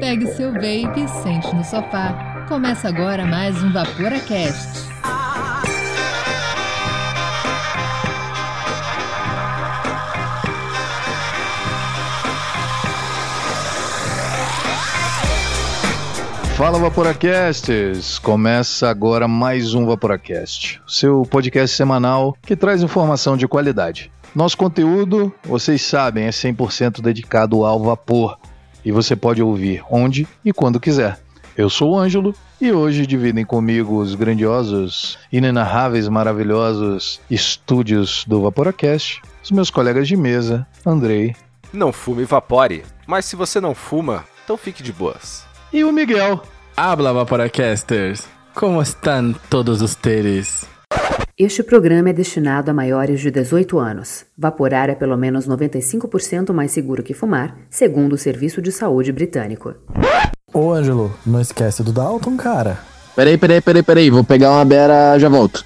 Pegue seu vape sente no sofá. Começa agora mais um VaporaCast. Fala Vaporacasters! Começa agora mais um Vaporacast, seu podcast semanal que traz informação de qualidade. Nosso conteúdo, vocês sabem, é 100% dedicado ao vapor e você pode ouvir onde e quando quiser. Eu sou o Ângelo e hoje dividem comigo os grandiosos, inenarráveis, maravilhosos estúdios do Vaporacast, os meus colegas de mesa, Andrei. Não fume e vapore, mas se você não fuma, então fique de boas e o Miguel. Habla, Vaporacasters! Como estão todos ustedes? Este programa é destinado a maiores de 18 anos. Vaporar é pelo menos 95% mais seguro que fumar, segundo o Serviço de Saúde Britânico. Ô, Ângelo, não esquece do Dalton, cara. Peraí, peraí, peraí, peraí. Vou pegar uma beira, já volto.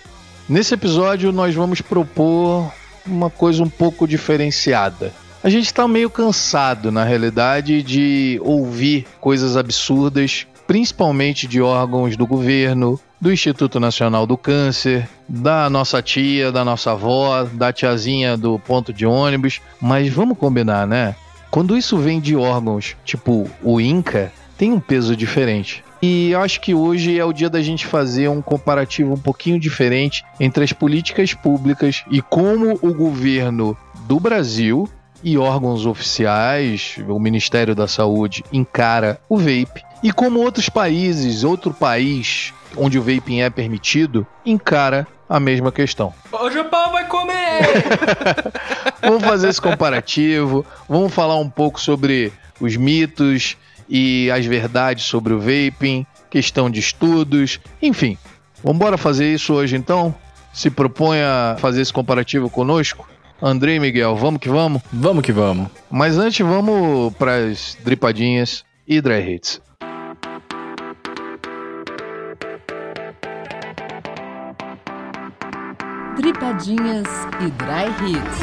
Nesse episódio, nós vamos propor uma coisa um pouco diferenciada. A gente está meio cansado, na realidade, de ouvir coisas absurdas, principalmente de órgãos do governo, do Instituto Nacional do Câncer, da nossa tia, da nossa avó, da tiazinha do ponto de ônibus. Mas vamos combinar, né? Quando isso vem de órgãos tipo o INCA, tem um peso diferente. E acho que hoje é o dia da gente fazer um comparativo um pouquinho diferente entre as políticas públicas e como o governo do Brasil e órgãos oficiais, o Ministério da Saúde encara o vape e como outros países, outro país onde o vaping é permitido, encara a mesma questão. O Japão vai comer! vamos fazer esse comparativo, vamos falar um pouco sobre os mitos e as verdades sobre o vaping, questão de estudos, enfim. Vamos embora fazer isso hoje então? Se propõe a fazer esse comparativo conosco? André e Miguel, vamos que vamos? Vamos que vamos. Mas antes, vamos para as dripadinhas e dry hits. Dripadinhas e dry hits.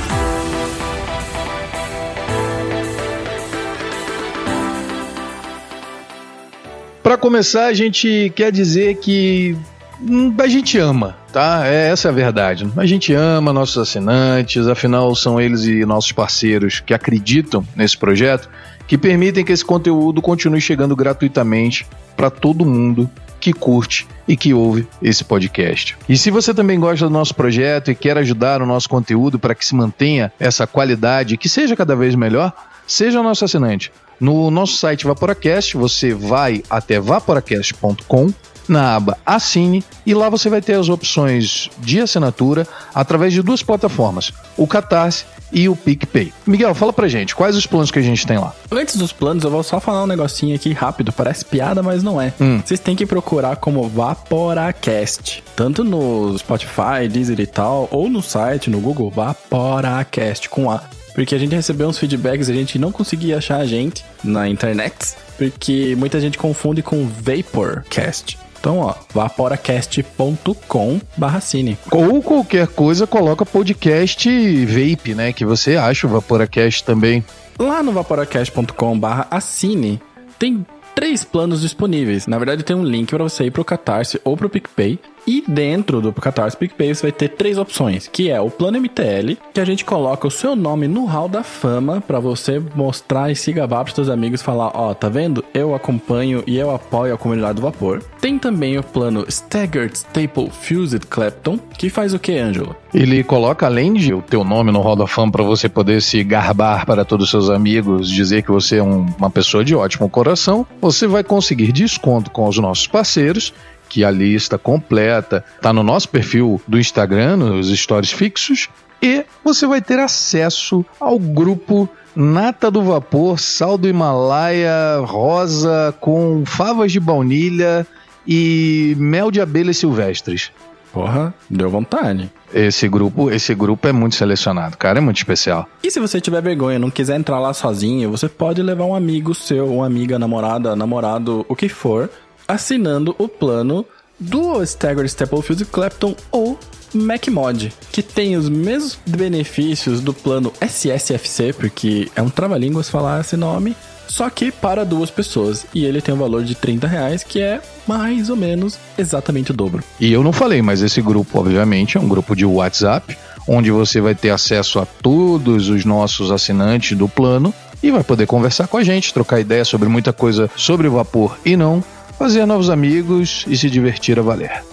Para começar, a gente quer dizer que hum, a gente ama tá? É, essa é a verdade. A gente ama nossos assinantes, afinal são eles e nossos parceiros que acreditam nesse projeto, que permitem que esse conteúdo continue chegando gratuitamente para todo mundo que curte e que ouve esse podcast. E se você também gosta do nosso projeto e quer ajudar o nosso conteúdo para que se mantenha essa qualidade e que seja cada vez melhor, seja nosso assinante. No nosso site Vaporacast, você vai até vaporacast.com na aba Assine e lá você vai ter as opções de assinatura através de duas plataformas, o Catarse e o PicPay. Miguel, fala pra gente, quais os planos que a gente tem lá? Antes dos planos, eu vou só falar um negocinho aqui rápido, parece piada, mas não é. Hum. Vocês têm que procurar como Vaporacast, tanto no Spotify, Deezer e tal, ou no site, no Google, Vaporacast com A. Porque a gente recebeu uns feedbacks, a gente não conseguia achar a gente na internet, porque muita gente confunde com Vaporcast. Então, ó, vaporacast.com barra cine. Ou qualquer coisa, coloca podcast vape, né? Que você acha o Vaporacast também. Lá no vaporacast.com barra assine tem três planos disponíveis. Na verdade, tem um link para você ir pro Catarse ou pro PicPay. E dentro do Catarse PicPay você vai ter três opções, que é o plano MTL, que a gente coloca o seu nome no hall da fama para você mostrar e se gabar pros seus amigos falar, ó, oh, tá vendo? Eu acompanho e eu apoio a comunidade do vapor. Tem também o plano Staggered Staple Fused Clapton, que faz o que, Ângelo? Ele coloca além de o teu nome no hall da fama para você poder se garbar para todos os seus amigos, dizer que você é um, uma pessoa de ótimo coração, você vai conseguir desconto com os nossos parceiros que a lista completa está no nosso perfil do Instagram, nos stories fixos, e você vai ter acesso ao grupo Nata do Vapor, Sal do Himalaia, rosa com favas de baunilha e mel de abelhas silvestres. Porra, deu vontade. Esse grupo, esse grupo é muito selecionado, cara, é muito especial. E se você tiver vergonha, não quiser entrar lá sozinho, você pode levar um amigo seu, uma amiga, namorada, namorado, o que for, assinando o plano do Staggered Staplefield Clapton ou MacMod, que tem os mesmos benefícios do plano SSFC, porque é um trava-línguas falar esse nome, só que para duas pessoas. E ele tem um valor de 30 reais, que é mais ou menos exatamente o dobro. E eu não falei, mas esse grupo, obviamente, é um grupo de WhatsApp, onde você vai ter acesso a todos os nossos assinantes do plano e vai poder conversar com a gente, trocar ideia sobre muita coisa sobre o vapor e não, fazer novos amigos e se divertir a valer.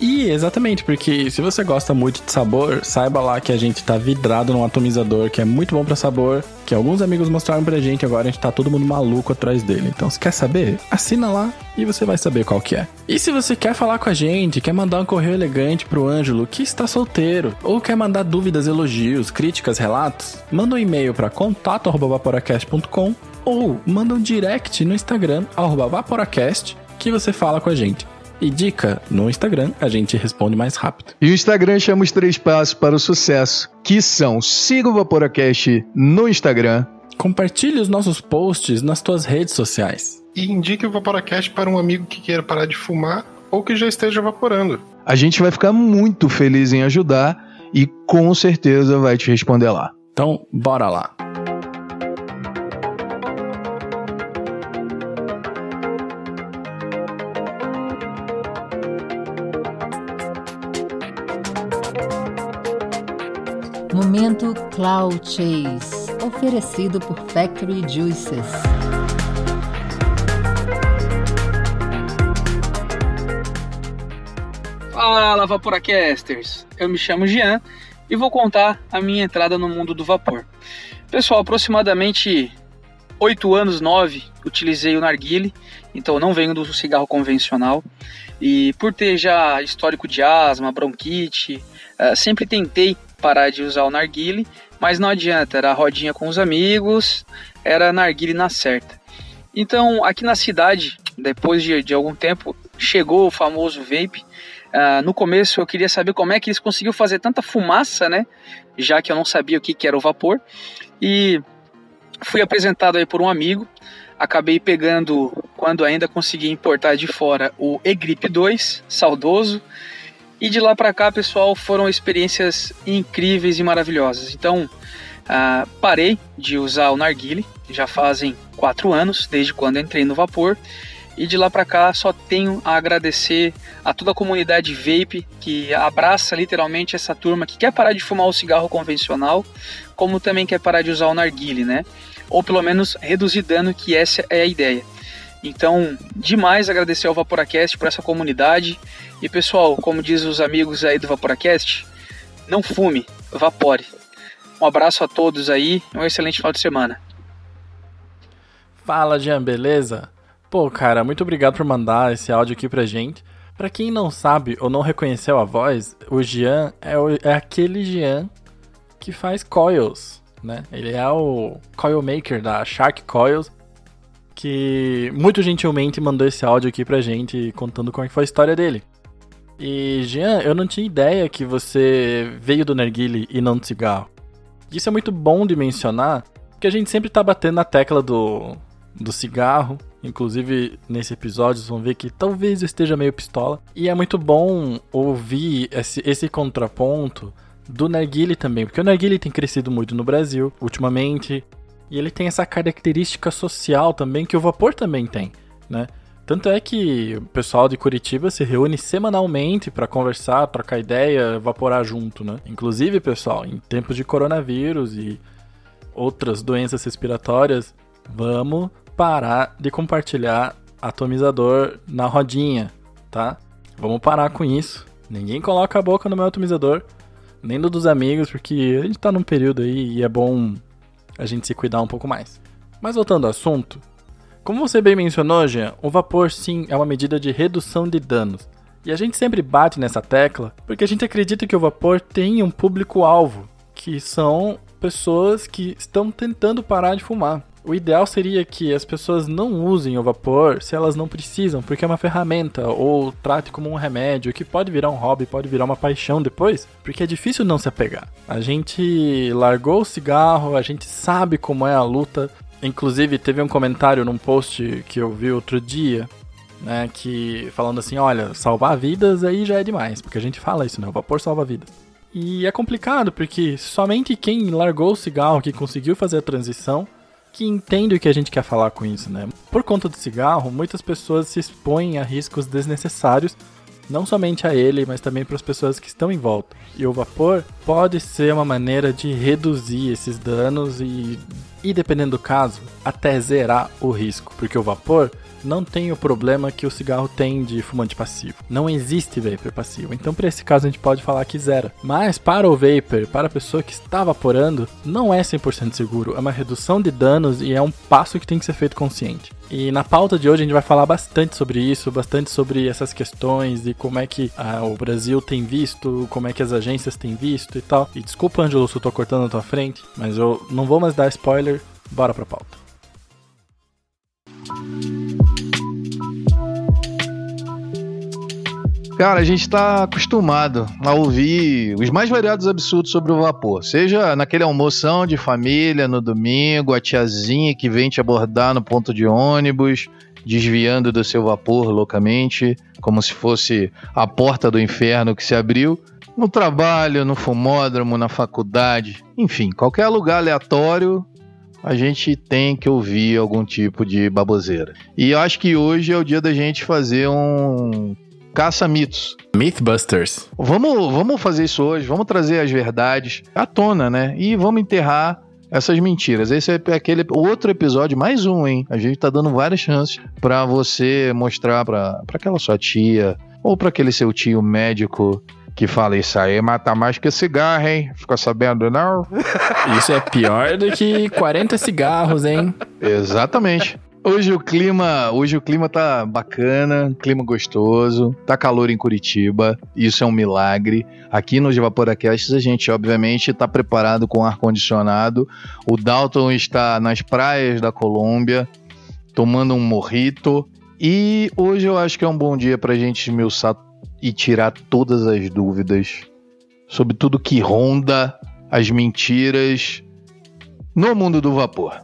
E exatamente, porque se você gosta muito de sabor, saiba lá que a gente tá vidrado num atomizador que é muito bom para sabor, que alguns amigos mostraram pra gente, agora a gente tá todo mundo maluco atrás dele. Então, se quer saber, assina lá e você vai saber qual que é. E se você quer falar com a gente, quer mandar um correio elegante pro Ângelo, que está solteiro, ou quer mandar dúvidas, elogios, críticas, relatos, manda um e-mail para contato@vaporacast.com ou manda um direct no Instagram @vaporacast que você fala com a gente. E dica, no Instagram a gente responde mais rápido. E o Instagram chama os três passos para o sucesso, que são siga o Vaporacast no Instagram, Compartilhe os nossos posts nas tuas redes sociais. E indique o Vaporacast para um amigo que queira parar de fumar ou que já esteja vaporando. A gente vai ficar muito feliz em ajudar e com certeza vai te responder lá. Então, bora lá. Cloud Chase, oferecido por Factory Juices. Fala, Vaporacasters! Eu me chamo Jean e vou contar a minha entrada no mundo do vapor. Pessoal, aproximadamente 8 anos, 9, utilizei o narguile, então não venho do cigarro convencional. E por ter já histórico de asma, bronquite, uh, sempre tentei parar de usar o narguile, mas não adianta, era rodinha com os amigos, era narguile na certa. Então, aqui na cidade, depois de, de algum tempo, chegou o famoso vape. Uh, no começo eu queria saber como é que eles conseguiam fazer tanta fumaça, né? Já que eu não sabia o que, que era o vapor. E fui apresentado aí por um amigo. Acabei pegando, quando ainda consegui importar de fora, o E-Grip 2, saudoso. E de lá para cá, pessoal, foram experiências incríveis e maravilhosas. Então, uh, parei de usar o narguile, já fazem quatro anos, desde quando entrei no vapor. E de lá para cá só tenho a agradecer a toda a comunidade vape que abraça literalmente essa turma que quer parar de fumar o cigarro convencional, como também quer parar de usar o narguile, né? Ou pelo menos reduzir dano, que essa é a ideia. Então, demais agradecer ao Vaporacast por essa comunidade. E pessoal, como diz os amigos aí do Vaporacast, não fume, vapore. Um abraço a todos aí, um excelente final de semana. Fala, Jean, beleza? Pô, cara, muito obrigado por mandar esse áudio aqui pra gente. Pra quem não sabe ou não reconheceu a voz, o Jean é, o, é aquele Jean que faz coils, né? Ele é o coil maker da Shark Coils, que muito gentilmente mandou esse áudio aqui pra gente contando como é foi a história dele. E Jean, eu não tinha ideia que você veio do narguile e não do cigarro. Isso é muito bom de mencionar, porque a gente sempre tá batendo na tecla do, do cigarro. Inclusive, nesse episódio, vocês vão ver que talvez eu esteja meio pistola. E é muito bom ouvir esse, esse contraponto do narguile também, porque o narguile tem crescido muito no Brasil ultimamente. E ele tem essa característica social também que o vapor também tem, né? Tanto é que o pessoal de Curitiba se reúne semanalmente para conversar, trocar ideia, evaporar junto, né? Inclusive, pessoal, em tempos de coronavírus e outras doenças respiratórias, vamos parar de compartilhar atomizador na rodinha, tá? Vamos parar com isso. Ninguém coloca a boca no meu atomizador, nem no dos amigos, porque a gente tá num período aí e é bom a gente se cuidar um pouco mais. Mas voltando ao assunto, como você bem mencionou, Jean, o vapor sim é uma medida de redução de danos. E a gente sempre bate nessa tecla porque a gente acredita que o vapor tem um público-alvo, que são pessoas que estão tentando parar de fumar. O ideal seria que as pessoas não usem o vapor se elas não precisam, porque é uma ferramenta, ou trate como um remédio, que pode virar um hobby, pode virar uma paixão depois, porque é difícil não se apegar. A gente largou o cigarro, a gente sabe como é a luta. Inclusive, teve um comentário num post que eu vi outro dia, né, que falando assim, olha, salvar vidas aí já é demais, porque a gente fala isso, né, o vapor salva vidas. E é complicado, porque somente quem largou o cigarro, que conseguiu fazer a transição, que entende o que a gente quer falar com isso, né? Por conta do cigarro, muitas pessoas se expõem a riscos desnecessários, não somente a ele, mas também para as pessoas que estão em volta. E o vapor pode ser uma maneira de reduzir esses danos e, e dependendo do caso, até zerar o risco, porque o vapor não tem o problema que o cigarro tem de fumante passivo. Não existe vapor passivo. Então, para esse caso, a gente pode falar que zera. Mas para o vapor, para a pessoa que está vaporando, não é 100% seguro. É uma redução de danos e é um passo que tem que ser feito consciente. E na pauta de hoje a gente vai falar bastante sobre isso, bastante sobre essas questões e como é que ah, o Brasil tem visto, como é que as agências têm visto e tal. E desculpa, Ângelo, se eu tô cortando na tua frente, mas eu não vou mais dar spoiler. Bora pra pauta. Cara, a gente está acostumado a ouvir os mais variados absurdos sobre o vapor. Seja naquele almoção de família no domingo, a tiazinha que vem te abordar no ponto de ônibus, desviando do seu vapor loucamente, como se fosse a porta do inferno que se abriu. No trabalho, no fumódromo, na faculdade, enfim, qualquer lugar aleatório, a gente tem que ouvir algum tipo de baboseira. E eu acho que hoje é o dia da gente fazer um caça-mitos. Mythbusters. Vamos, vamos fazer isso hoje, vamos trazer as verdades à tona, né? E vamos enterrar essas mentiras. Esse é aquele outro episódio, mais um, hein? A gente tá dando várias chances para você mostrar para aquela sua tia ou para aquele seu tio médico que fala isso aí mata mais que cigarro, hein? Ficou sabendo, não? Isso é pior do que 40 cigarros, hein? Exatamente. Hoje o clima, hoje o clima tá bacana, clima gostoso, tá calor em Curitiba, isso é um milagre. Aqui nos Vaporacasts a gente obviamente está preparado com ar condicionado. O Dalton está nas praias da Colômbia tomando um morrito e hoje eu acho que é um bom dia para a gente esmiuçar e tirar todas as dúvidas sobre tudo que ronda as mentiras no mundo do vapor.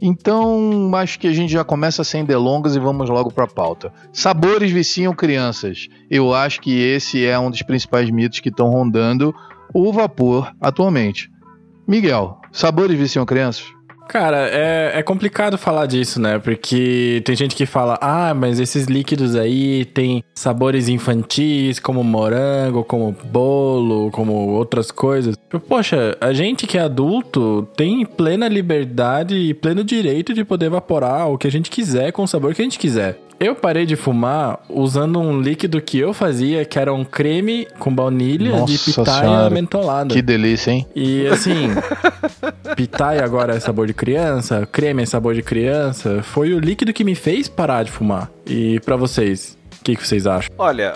Então, acho que a gente já começa sem delongas e vamos logo para a pauta. Sabores viciam crianças. Eu acho que esse é um dos principais mitos que estão rondando o vapor atualmente. Miguel, sabores viciam crianças? Cara, é, é complicado falar disso, né? Porque tem gente que fala, ah, mas esses líquidos aí tem sabores infantis, como morango, como bolo, como outras coisas. Poxa, a gente que é adulto tem plena liberdade e pleno direito de poder evaporar o que a gente quiser com o sabor que a gente quiser. Eu parei de fumar usando um líquido que eu fazia, que era um creme com baunilha Nossa de pitaia senhora, mentolada. Que delícia, hein? E assim, pitaia agora é sabor de criança, creme é sabor de criança. Foi o líquido que me fez parar de fumar. E pra vocês, o que, que vocês acham? Olha,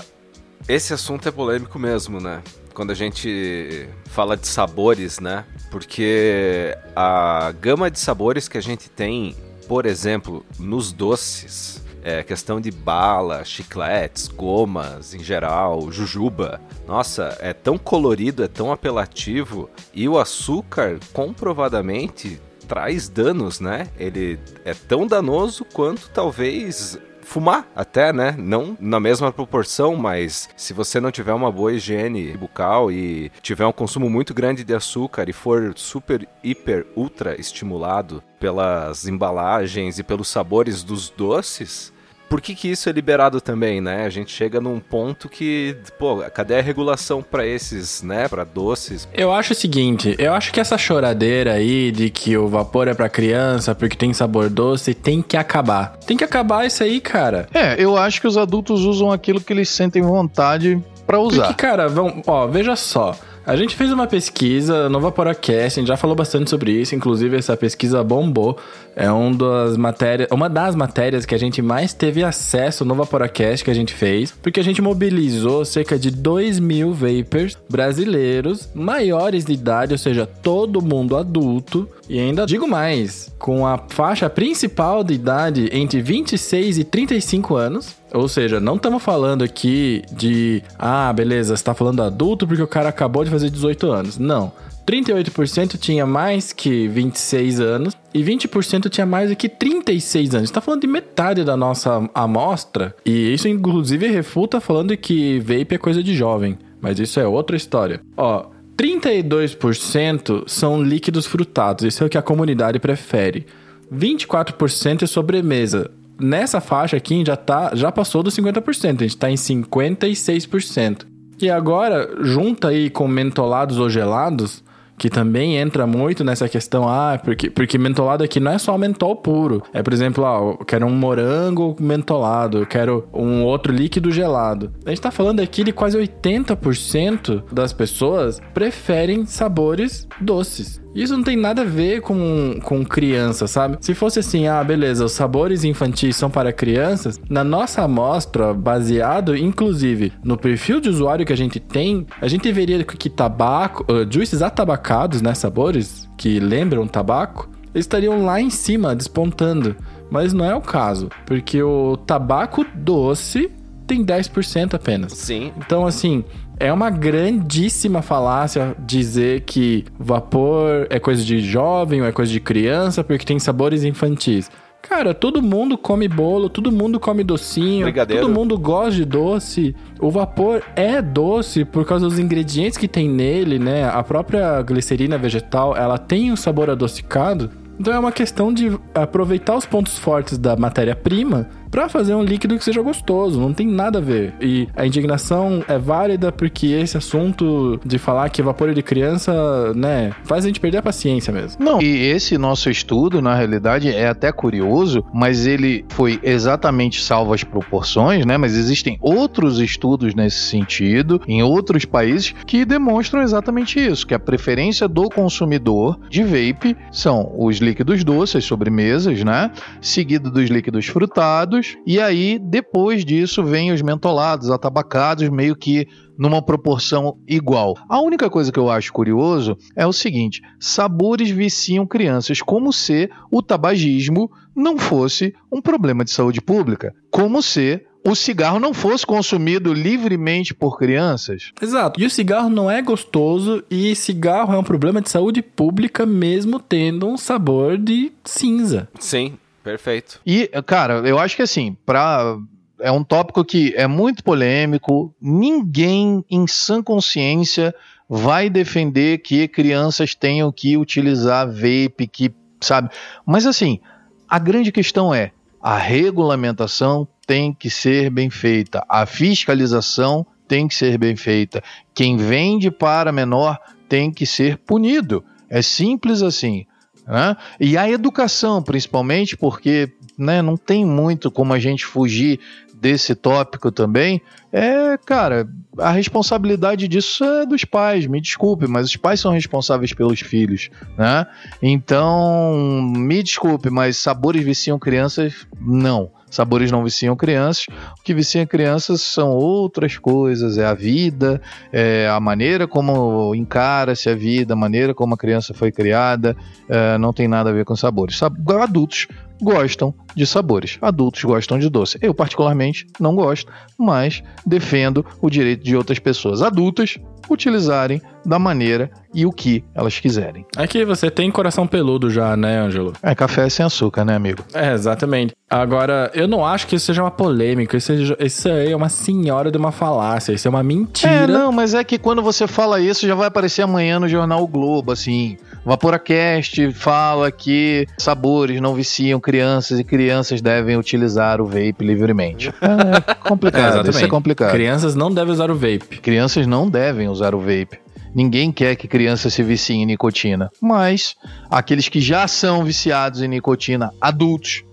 esse assunto é polêmico mesmo, né? Quando a gente fala de sabores, né? Porque a gama de sabores que a gente tem, por exemplo, nos doces, é, questão de bala, chicletes, gomas em geral, jujuba. Nossa, é tão colorido, é tão apelativo e o açúcar comprovadamente traz danos, né? Ele é tão danoso quanto talvez fumar até, né? Não na mesma proporção, mas se você não tiver uma boa higiene bucal e tiver um consumo muito grande de açúcar e for super, hiper, ultra estimulado pelas embalagens e pelos sabores dos doces, por que, que isso é liberado também, né? A gente chega num ponto que, pô, cadê a regulação para esses, né, para doces? Eu acho o seguinte, eu acho que essa choradeira aí de que o vapor é para criança porque tem sabor doce tem que acabar. Tem que acabar isso aí, cara. É, eu acho que os adultos usam aquilo que eles sentem vontade para usar. Porque, cara, vão, ó, veja só. A gente fez uma pesquisa no Vaporacast, a gente já falou bastante sobre isso, inclusive essa pesquisa bombou. É um das matérias, uma das matérias que a gente mais teve acesso no Vaporacast que a gente fez, porque a gente mobilizou cerca de 2 mil vapers brasileiros maiores de idade, ou seja, todo mundo adulto. E ainda digo mais, com a faixa principal de idade entre 26 e 35 anos, ou seja, não estamos falando aqui de, ah, beleza, você tá falando adulto porque o cara acabou de fazer 18 anos. Não. 38% tinha mais que 26 anos e 20% tinha mais do que 36 anos. Está falando de metade da nossa amostra e isso inclusive refuta falando que vape é coisa de jovem, mas isso é outra história. Ó, 32% são líquidos frutados, isso é o que a comunidade prefere. 24% é sobremesa. Nessa faixa aqui já, tá, já passou dos 50%, a gente tá em 56%. E agora, junta aí com mentolados ou gelados, que também entra muito nessa questão, ah, porque, porque mentolado aqui não é só mentol puro. É, por exemplo, ah, eu quero um morango mentolado, eu quero um outro líquido gelado. A gente tá falando aqui de quase 80% das pessoas preferem sabores doces. Isso não tem nada a ver com, com criança, sabe? Se fosse assim, ah, beleza, os sabores infantis são para crianças, na nossa amostra, baseado inclusive no perfil de usuário que a gente tem, a gente veria que tabaco, uh, juices atabacados, né, sabores que lembram tabaco, estariam lá em cima, despontando. Mas não é o caso, porque o tabaco doce tem 10% apenas. Sim. Então, assim, é uma grandíssima falácia dizer que vapor é coisa de jovem ou é coisa de criança porque tem sabores infantis. Cara, todo mundo come bolo, todo mundo come docinho, Brigadeiro. todo mundo gosta de doce. O vapor é doce por causa dos ingredientes que tem nele, né? A própria glicerina vegetal, ela tem um sabor adocicado. Então é uma questão de aproveitar os pontos fortes da matéria-prima para fazer um líquido que seja gostoso, não tem nada a ver. E a indignação é válida porque esse assunto de falar que vapor de criança, né, faz a gente perder a paciência mesmo. Não, e esse nosso estudo, na realidade, é até curioso, mas ele foi exatamente salvo as proporções, né? Mas existem outros estudos nesse sentido, em outros países, que demonstram exatamente isso: que a preferência do consumidor de vape são os líquidos doces, as sobremesas, né? Seguido dos líquidos frutados, e aí, depois disso, vem os mentolados, atabacados, meio que numa proporção igual. A única coisa que eu acho curioso é o seguinte: sabores viciam crianças, como se o tabagismo não fosse um problema de saúde pública, como se o cigarro não fosse consumido livremente por crianças. Exato. E o cigarro não é gostoso e cigarro é um problema de saúde pública mesmo tendo um sabor de cinza. Sim, perfeito. E, cara, eu acho que assim, pra é um tópico que é muito polêmico. Ninguém em sã consciência vai defender que crianças tenham que utilizar vape, que sabe. Mas assim, a grande questão é a regulamentação tem que ser bem feita, a fiscalização tem que ser bem feita. Quem vende para menor tem que ser punido. É simples assim. Né? E a educação, principalmente, porque né, não tem muito como a gente fugir desse tópico também, é, cara, a responsabilidade disso é dos pais, me desculpe, mas os pais são responsáveis pelos filhos, né? Então, me desculpe, mas sabores viciam crianças? Não. Sabores não viciam crianças. O que vicia crianças são outras coisas. É a vida, é a maneira como encara-se a vida, a maneira como a criança foi criada. É, não tem nada a ver com sabores. Adultos gostam de sabores. Adultos gostam de doce. Eu, particularmente, não gosto, mas defendo o direito de outras pessoas adultas utilizarem da maneira e o que elas quiserem. É que você tem coração peludo já, né, Ângelo? É café sem açúcar, né, amigo? É, exatamente. Agora, eu não acho que isso seja uma polêmica. Isso, isso aí é uma senhora de uma falácia. Isso é uma mentira. É, não, mas é que quando você fala isso, já vai aparecer amanhã no jornal o Globo, assim. Vaporacast fala que sabores não viciam crianças e crianças devem utilizar o vape livremente. É complicado, é, isso é complicado. Crianças não devem usar o vape. Crianças não devem usar o vape. Ninguém quer que criança se vicie em nicotina, mas aqueles que já são viciados em nicotina, adultos,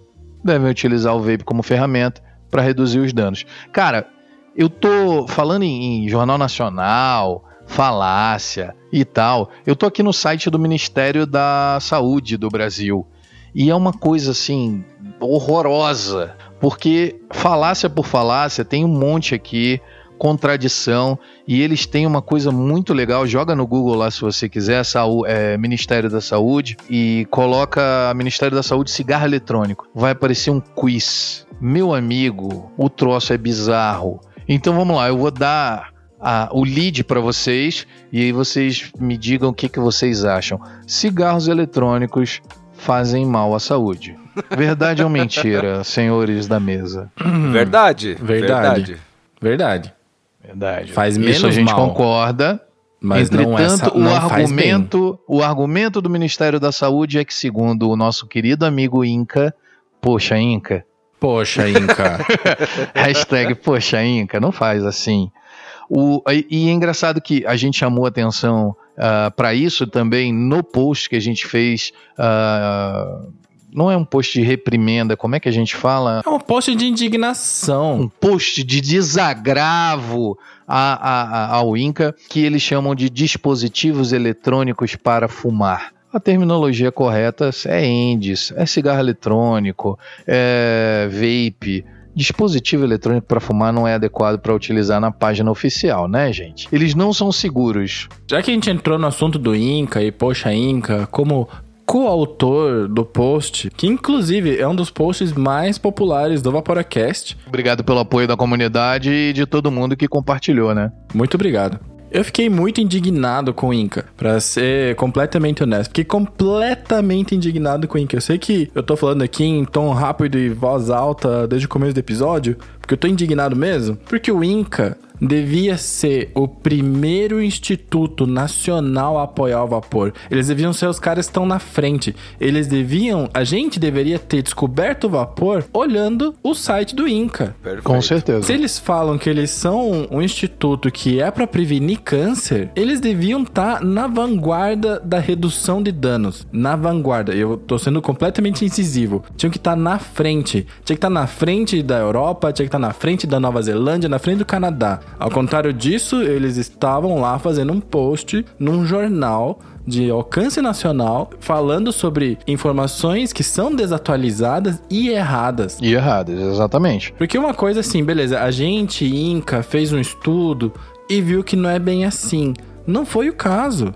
devem utilizar o vape como ferramenta para reduzir os danos. Cara, eu tô falando em, em Jornal Nacional, falácia e tal. Eu tô aqui no site do Ministério da Saúde do Brasil. E é uma coisa assim horrorosa, porque falácia por falácia tem um monte aqui contradição e eles têm uma coisa muito legal. Joga no Google lá se você quiser, Saúde, é, Ministério da Saúde e coloca Ministério da Saúde cigarro eletrônico. Vai aparecer um quiz. Meu amigo, o troço é bizarro. Então vamos lá, eu vou dar a, o lead para vocês e aí vocês me digam o que, que vocês acham. Cigarros eletrônicos fazem mal à saúde. Verdade ou mentira, senhores da mesa? Verdade. Verdade. Verdade. Verdade. Faz menos Isso a gente mal. concorda. Mas não é, Entretanto, não o faz bem. argumento, o argumento do Ministério da Saúde é que, segundo o nosso querido amigo Inca, poxa, Inca, Poxa, Inca. hashtag poxa, Inca, não faz assim. O, e, é engraçado que a gente chamou atenção para isso também no post que a gente fez. ah, não é um post de reprimenda, como é que a gente fala? é um post de indignação. um post de desagravo a- a- a- ao INCA, que eles chamam de dispositivos eletrônicos para fumar. A terminologia correta é ENDS, é cigarro eletrônico, é vape. Dispositivo eletrônico para fumar não é adequado para utilizar na página oficial, né, gente? Eles não são seguros. Já que a gente entrou no assunto do Inca e Poxa Inca, como coautor do post, que inclusive é um dos posts mais populares do Vaporacast, Obrigado pelo apoio da comunidade e de todo mundo que compartilhou, né? muito obrigado. Eu fiquei muito indignado com o Inca, pra ser completamente honesto. Fiquei completamente indignado com o Inca. Eu sei que eu tô falando aqui em tom rápido e voz alta desde o começo do episódio, porque eu tô indignado mesmo. Porque o Inca devia ser o primeiro instituto nacional a apoiar o vapor. Eles deviam ser os caras que estão na frente. Eles deviam, a gente deveria ter descoberto o vapor olhando o site do Inca. Perfeito. Com certeza. Se eles falam que eles são um instituto que é pra prevenir câncer, eles deviam estar na vanguarda da redução de danos. Na vanguarda. Eu tô sendo completamente incisivo. Tinham que estar na frente. Tinha que estar na frente da Europa, tinha que estar na frente da Nova Zelândia, na frente do Canadá. Ao contrário disso, eles estavam lá fazendo um post num jornal de alcance nacional falando sobre informações que são desatualizadas e erradas. E erradas, exatamente. Porque uma coisa assim, beleza, a gente, Inca, fez um estudo e viu que não é bem assim. Não foi o caso.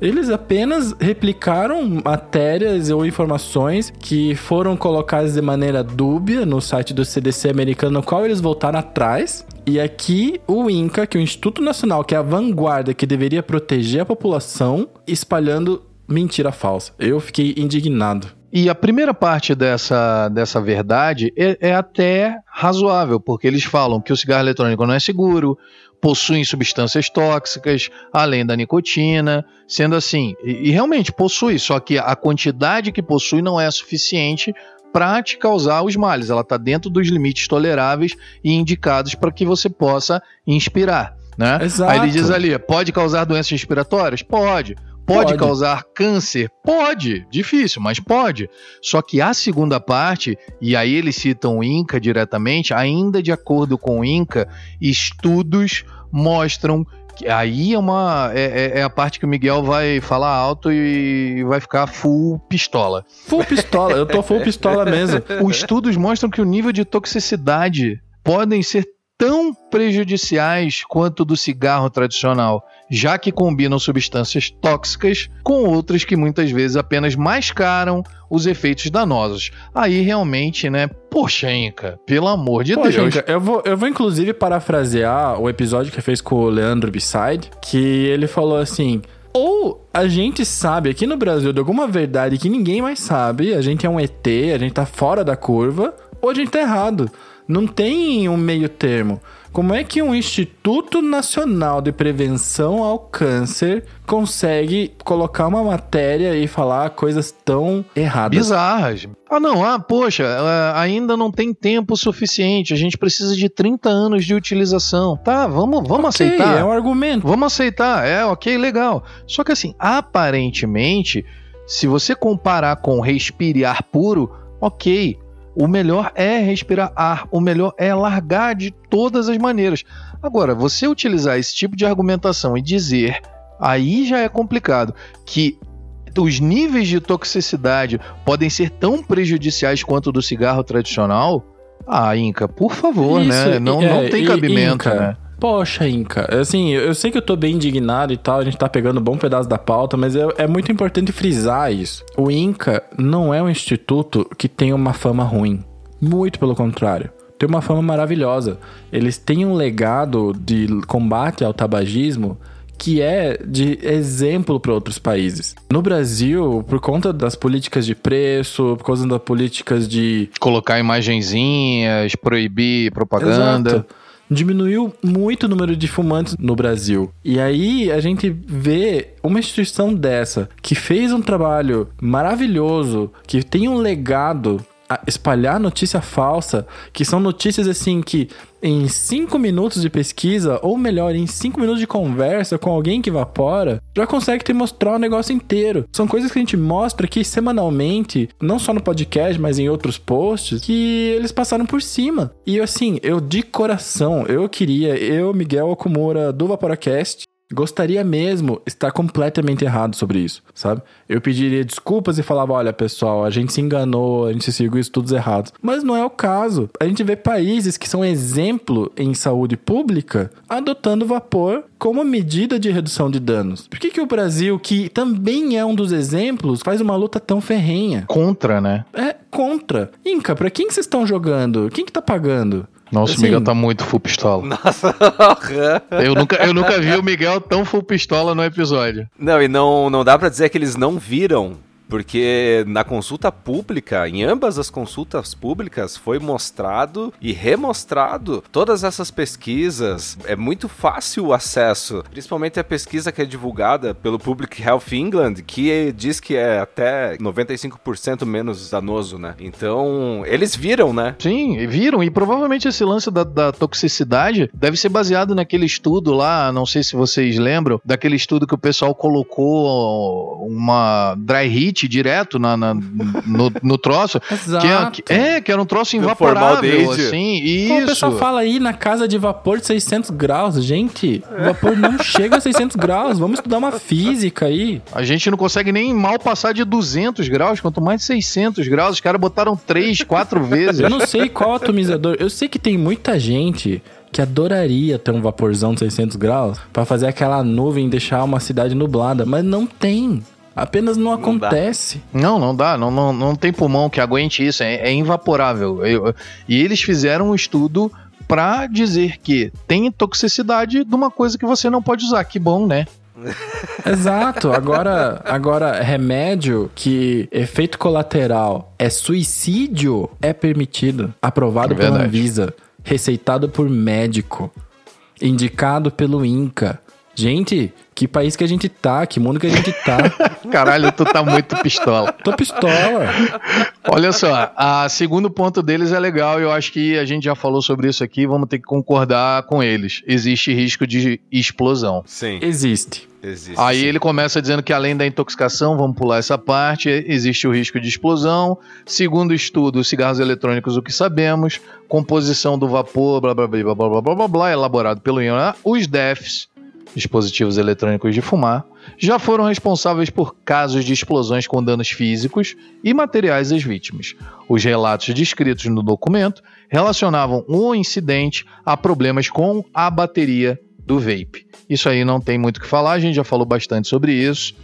Eles apenas replicaram matérias ou informações que foram colocadas de maneira dúbia no site do CDC americano, no qual eles voltaram atrás. E aqui o INCA, que é o Instituto Nacional, que é a vanguarda que deveria proteger a população, espalhando mentira falsa. Eu fiquei indignado. E a primeira parte dessa, dessa verdade é, é até razoável, porque eles falam que o cigarro eletrônico não é seguro, possui substâncias tóxicas, além da nicotina, sendo assim, e, e realmente possui, só que a quantidade que possui não é suficiente para te causar os males, ela está dentro dos limites toleráveis e indicados para que você possa inspirar. Né? Exato. Aí ele diz ali, pode causar doenças respiratórias? Pode. Pode, Pode. causar câncer? Pode. Difícil, mas pode. Só que a segunda parte, e aí eles citam o INCA diretamente, ainda de acordo com o INCA, estudos mostram aí é uma é, é- é a parte que o Miguel vai falar alto e vai ficar full pistola. Full pistola, eu tô full pistola mesmo. Os estudos mostram que o nível de toxicidade podem ser tão prejudiciais quanto do cigarro tradicional, já que combinam substâncias tóxicas com outras que muitas vezes apenas mascaram os efeitos danosos. Aí realmente, né? Poxa, Inca, pelo amor de Poxa, Deus. Eu vou, eu vou inclusive parafrasear o episódio que fez com o Leandro Beside, que ele falou assim. Ou a gente sabe aqui no Brasil de alguma verdade que ninguém mais sabe, a gente é um ET, a gente tá fora da curva, ou a gente tá errado. Não tem um meio termo. Como é que um Instituto Nacional de Prevenção ao Câncer consegue colocar uma matéria e falar coisas tão erradas? Bizarras. Ah, não, ah, poxa, ah, ainda não tem tempo suficiente, a gente precisa de 30 anos de utilização. Tá, vamos, vamos Ok, aceitar. É um argumento. Vamos aceitar, é ok, legal. Só que assim, aparentemente, se você comparar com respire ar puro, ok. O melhor é respirar ar, o melhor é largar de todas as maneiras. Agora, você utilizar esse tipo de argumentação e dizer, aí já é complicado, que os níveis de toxicidade podem ser tão prejudiciais quanto o do cigarro tradicional. Ah, Inca, por favor, Isso, né? Não, é, não tem cabimento, Inca, né? Poxa, Inca, assim, eu sei que eu tô bem indignado e tal, a gente tá pegando um bom pedaço da pauta, mas é, é muito importante frisar isso. O Inca não é um instituto que tem uma fama ruim. Muito pelo contrário. Tem uma fama maravilhosa. Eles têm um legado de combate ao tabagismo que é de exemplo para outros países. No Brasil, por conta das políticas de preço, por causa das políticas de Colocar imagenzinhas, proibir propaganda. Exato. Diminuiu muito o número de fumantes no Brasil. E aí a gente vê uma instituição dessa que fez um trabalho maravilhoso, que tem um legado espalhar notícia falsa, que são notícias assim que em cinco minutos de pesquisa, ou melhor, em cinco minutos de conversa com alguém que evapora, já consegue te mostrar o negócio inteiro. São coisas que a gente mostra aqui semanalmente, não só no podcast, mas em outros posts, que eles passaram por cima. E assim, eu de coração, eu queria, eu, Miguel Okumura, do Vaporacast, gostaria mesmo estar completamente errado sobre isso, sabe? Eu pediria desculpas e falava, olha, pessoal, a gente se enganou, a gente seguiu estudos errados. Mas não é o caso. A gente vê países que são exemplo em saúde pública adotando vapor como medida de redução de danos. Por que, que o Brasil, que também é um dos exemplos, faz uma luta tão ferrenha? Contra, né? É, contra. Inca, pra quem que vocês estão jogando? Quem que tá pagando? Nossa, Assim- o Miguel tá muito full pistola. Nossa. Eu nunca, eu nunca vi o Miguel tão full pistola no episódio. Não, e não, não dá pra dizer que eles não viram, porque na consulta pública, em ambas as consultas públicas, foi mostrado e remostrado todas essas pesquisas. É muito fácil o acesso, principalmente a pesquisa que é divulgada pelo Public Health England, que diz que é até 95% menos danoso, né? Então, eles viram, né? Sim, viram. E provavelmente esse lance da, da toxicidade deve ser baseado naquele estudo lá, não sei se vocês lembram, daquele estudo que o pessoal colocou uma dry heat direto na, na- no, no troço. Que é, que- é, que era um troço invaporável, assim. Como o Isso. pessoal fala aí na casa de vapor de 600 graus. Gente, o vapor não chega a 600 graus. Vamos estudar uma física aí. A gente não consegue nem mal passar de 200 graus, quanto mais de 600 graus. Os caras botaram 3, 4 vezes. Eu não sei qual atomizador. Eu sei que tem muita gente que adoraria ter um vaporzão de 600 graus pra fazer aquela nuvem e deixar uma cidade nublada, mas não tem. Apenas não acontece. Não, não dá. Não, não, não tem pulmão que aguente isso. É, é invaporável. Eu- e eles fizeram um estudo pra dizer que tem toxicidade de uma coisa que você não pode usar. Que bom, né? Exato. Agora, agora remédio que efeito colateral é suicídio é permitido, aprovado É pela. Anvisa, receitado por médico, indicado pelo INCA. Gente, que país que a gente tá? Que mundo que a gente tá? Caralho, tu tá muito pistola. Tô pistola. Olha só, a segundo ponto deles é legal e eu acho que a gente já falou sobre isso aqui, vamos ter que concordar com eles. Existe risco de explosão. Sim, Existe. existe. Aí sim. ele começa dizendo que além da intoxicação, vamos pular essa parte, existe o risco de explosão. Segundo estudo, os cigarros eletrônicos, o que sabemos, composição do vapor, blá blá blá blá blá blá blá, blá, blá elaborado pelo INA, os DEFs, dispositivos eletrônicos de fumar, já foram responsáveis por casos de explosões com danos físicos e materiais às vítimas. Os relatos descritos no documento relacionavam o incidente a problemas com a bateria do vape. Isso aí não tem muito o que falar, a gente já falou bastante sobre isso.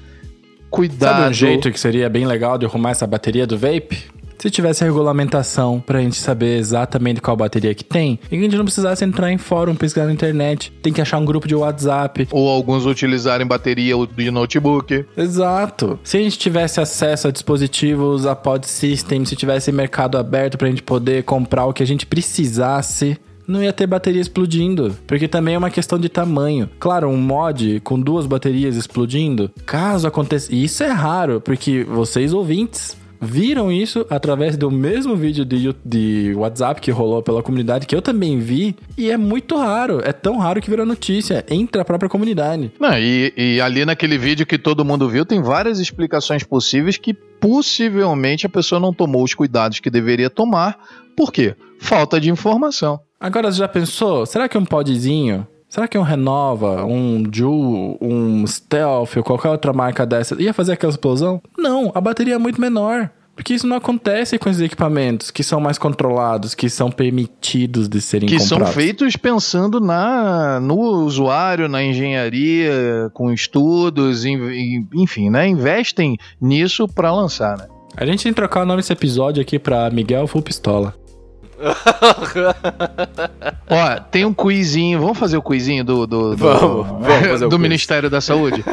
Cuidado. Sabe um jeito que seria bem legal de arrumar essa bateria do vape? Se tivesse regulamentação pra gente saber exatamente qual bateria que tem, e que a gente não precisasse entrar em fórum, pesquisar na internet, tem que achar um grupo de WhatsApp. Ou alguns utilizarem bateria de notebook. Exato. Se a gente tivesse acesso a dispositivos, a pod system, se tivesse mercado aberto pra gente poder comprar o que a gente precisasse, não ia ter bateria explodindo. Porque também é uma questão de tamanho. Claro, um mod com duas baterias explodindo, caso aconteça. E isso é raro, porque vocês ouvintes. Viram isso através do mesmo vídeo de, de WhatsApp que rolou pela comunidade, que eu também vi, e é muito raro. É tão raro que virou notícia entre a própria comunidade. Não, e, e ali naquele vídeo que todo mundo viu, tem várias explicações possíveis que possivelmente a pessoa não tomou os cuidados que deveria tomar. Por quê? Falta de informação. Agora, você já pensou? Será que um podzinho? Será que um Renova, um Ju, um Stealth ou qualquer outra marca dessa ia fazer aquela explosão? Não, a bateria é muito menor. Porque isso não acontece com esses equipamentos que são mais controlados, que são permitidos de serem Que são comprados. feitos pensando na, no usuário, na engenharia, com estudos, enfim, né? Investem nisso para lançar, né? A gente tem que trocar o nome desse episódio aqui pra Miguel Full Pistola. Ó, tem um quizinho. Vamos fazer o quizinho do, do, do, Vamos, vamos do. Ministério da Saúde?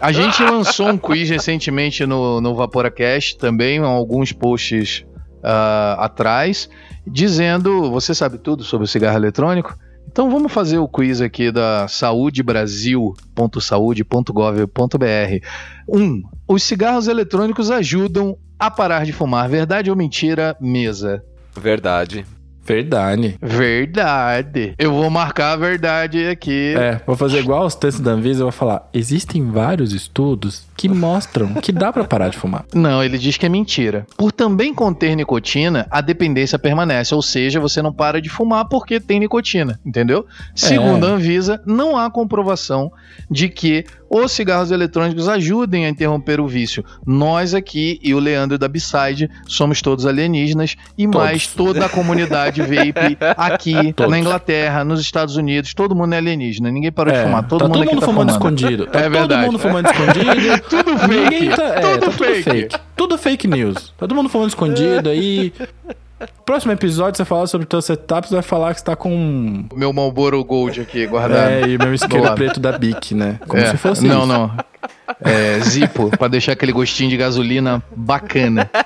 A gente lançou um quiz recentemente no, no VaporaCast também, alguns posts ah, atrás, dizendo: Você sabe tudo sobre o cigarro eletrônico? Então vamos fazer o quiz aqui da saudebrasil.saude.gov.br. 1. Um, os cigarros eletrônicos ajudam a parar de fumar. Verdade ou mentira, mesa? Verdade. Verdade. Verdade. Eu vou marcar a verdade aqui. É, vou fazer igual os textos da Anvisa, eu vou falar: existem vários estudos que mostram que dá para parar de fumar. Não, ele diz que é mentira. Por também conter nicotina, a dependência permanece, ou seja, você não para de fumar porque tem nicotina, entendeu? Segundo a Anvisa, não há comprovação de que os cigarros eletrônicos ajudem a interromper o vício. Nós aqui e o Leandro da Beside somos todos alienígenas e Todos. mais toda a comunidade vape aqui Todos. na Inglaterra, nos Estados Unidos, todo mundo é alienígena. Ninguém parou de É, fumar. Todo tá mundo todo mundo tá fumando fumando. escondido. Tá É todo verdade. mundo fumando escondido. Tudo fake. Tá, é, tudo tá fake. tudo fake. Tudo fake news. Tá todo mundo fumando escondido aí. Próximo episódio, você falar sobre teu setup, você vai falar que você tá com. Meu Marlboro Gold aqui guardado. É, e o meu isqueiro preto da Bic, né? Como É, se fosse Não, isso. não. É, Zipo, pra deixar aquele gostinho de gasolina bacana.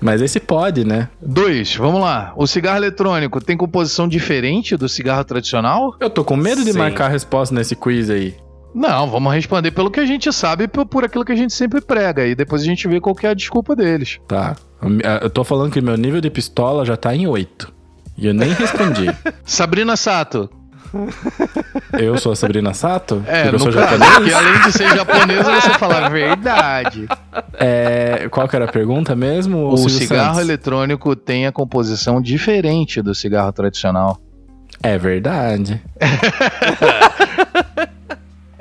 Mas esse pode, né? Dois, vamos lá. O cigarro eletrônico tem composição diferente do cigarro tradicional? Eu tô com medo de Sim. marcar a resposta nesse quiz aí. Não, vamos responder pelo que a gente sabe e por, aquilo que a gente sempre prega. E depois a gente vê qual que é a desculpa deles. Tá. Eu tô falando que meu nível de pistola já tá em 8. E eu nem respondi. Sabrina Sato. Eu sou a Sabrina Sato? É, porque eu sou caso, japonês? porque além de ser japonesa, você fala a verdade. É, qual que era a pergunta mesmo? O cigarro Santos? eletrônico tem a composição diferente do cigarro tradicional. É verdade.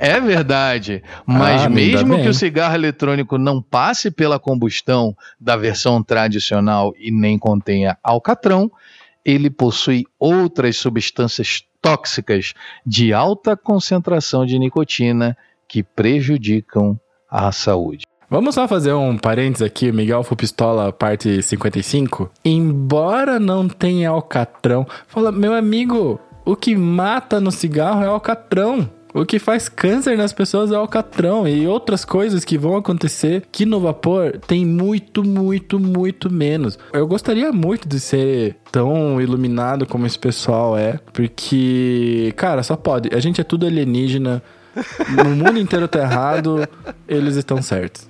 É verdade, mas Ah, mesmo que o cigarro eletrônico não passe pela combustão da versão tradicional e nem contenha alcatrão, ele possui outras substâncias tóxicas de alta concentração de nicotina que prejudicam a saúde. Vamos só fazer um parênteses aqui, Miguel Fupistola, parte 55. Embora não tenha alcatrão, fala, meu amigo, o que mata no cigarro é alcatrão. O que faz câncer nas pessoas é alcatrão e outras coisas que vão acontecer que no vapor tem muito, muito, muito menos. Eu gostaria muito de ser tão iluminado como esse pessoal é, porque, cara, só pode. A gente é tudo alienígena. No mundo inteiro tá errado, eles estão certos.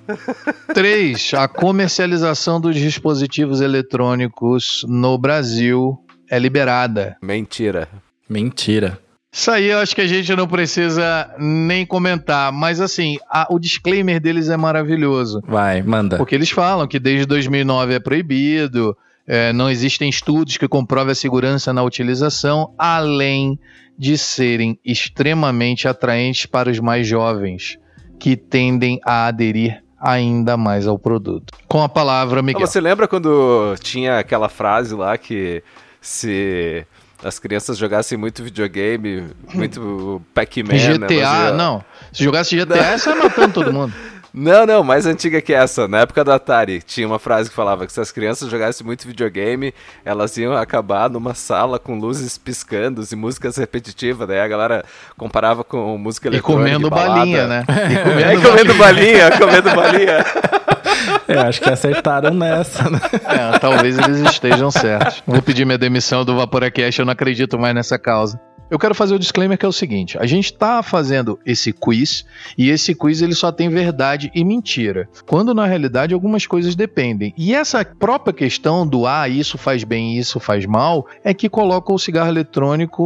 3. A comercialização dos dispositivos eletrônicos no Brasil é liberada. Mentira. Mentira. Isso aí eu acho que a gente não precisa nem comentar, mas assim, a- o disclaimer deles é maravilhoso. Vai, manda. Porque eles falam que desde 2009 é proibido, é, não existem estudos que comprovem a segurança na utilização, além de serem extremamente atraentes para os mais jovens, que tendem a aderir ainda mais ao produto. Com a palavra, Miguel. Você lembra quando tinha aquela frase lá que se as crianças jogassem muito videogame, muito Pac-Man, GTA, iam- não. Se jogasse GTA, você ia matando todo mundo. Não, não, mais antiga que essa. Na época do Atari, tinha uma frase que falava que se as crianças jogassem muito videogame, elas iam acabar numa sala com luzes piscando e músicas repetitivas. Daí a galera comparava com música E eletrônica. comendo balada. balinha, né? E É, comendo comendo balinha, comendo balinha. É, acho que acertaram nessa, né? É, talvez eles estejam certos. Vou pedir minha demissão do Vaporacast, eu não acredito mais nessa causa. Eu quero fazer o disclaimer que é o seguinte: a gente está fazendo esse quiz e esse quiz ele só tem verdade e mentira, quando na realidade algumas coisas dependem. E essa própria questão do ah, isso faz bem, isso faz mal, é que coloca o cigarro eletrônico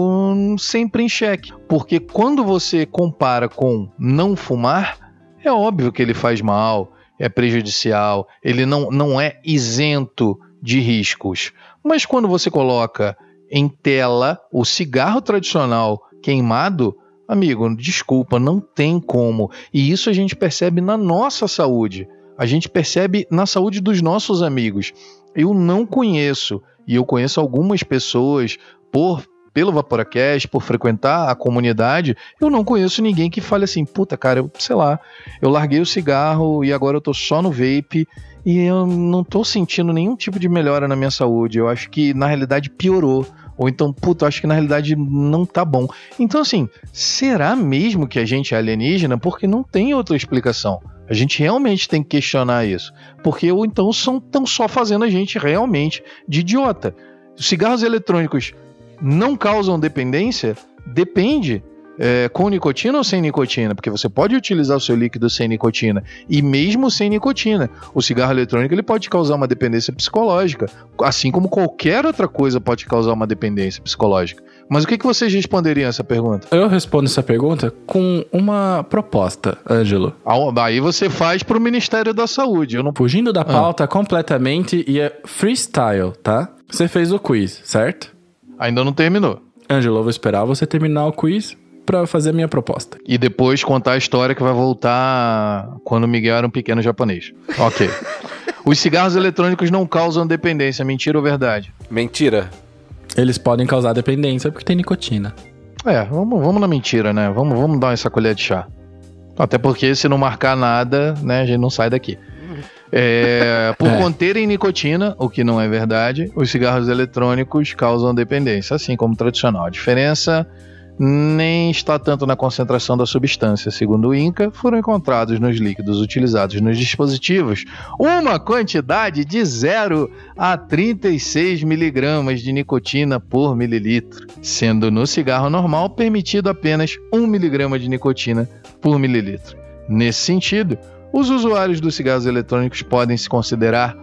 sempre em xeque, porque quando você compara com não fumar, é óbvio que ele faz mal, é prejudicial, ele não, não é isento de riscos. Mas quando você coloca em tela o cigarro tradicional queimado, amigo, desculpa, não tem como. E isso a gente percebe na nossa saúde. A gente percebe na saúde dos nossos amigos. Eu não conheço, e eu conheço algumas pessoas por pelo Vaporacast, por frequentar a comunidade, eu não conheço ninguém que fale assim, puta, cara, eu, sei lá, eu larguei o cigarro e agora eu tô só no vape e eu não tô sentindo nenhum tipo de melhora na minha saúde. Eu acho que na realidade piorou. Ou então, puta, acho que na realidade não tá bom. Então, assim, será mesmo que a gente é alienígena? Porque não tem outra explicação. A gente realmente tem que questionar isso. Porque ou então estão só fazendo a gente realmente de idiota. Os cigarros eletrônicos não causam dependência? Depende. É, com nicotina ou sem nicotina? Porque você pode utilizar o seu líquido sem nicotina e mesmo sem nicotina. O cigarro eletrônico ele pode causar uma dependência psicológica, assim como qualquer outra coisa pode causar uma dependência psicológica. Mas o que, que vocês responderiam a essa pergunta? Eu respondo essa pergunta com uma proposta, Ângelo. Aí você faz pro Ministério da Saúde. Eu não... Fugindo da pauta ah. completamente e é freestyle, tá? Você fez o quiz, certo? Ainda não terminou. Ângelo, eu vou esperar você terminar o quiz para fazer a minha proposta. E depois contar a história que vai voltar quando o Miguel era um pequeno japonês. Ok. Os cigarros eletrônicos não causam dependência, mentira ou verdade? Mentira. Eles podem causar dependência porque tem nicotina. É, vamos, vamos na mentira, né? Vamos, vamos dar essa colher de chá. Até porque se não marcar nada, né, a gente não sai daqui. É, por é. conterem nicotina, o que não é verdade, os cigarros eletrônicos causam dependência, assim como tradicional. A diferença nem está tanto na concentração da substância. Segundo o INCA, foram encontrados nos líquidos utilizados nos dispositivos uma quantidade de 0 a 36 miligramas de nicotina por mililitro, sendo no cigarro normal permitido apenas 1 miligrama de nicotina por mililitro. Nesse sentido, os usuários dos cigarros eletrônicos podem se considerar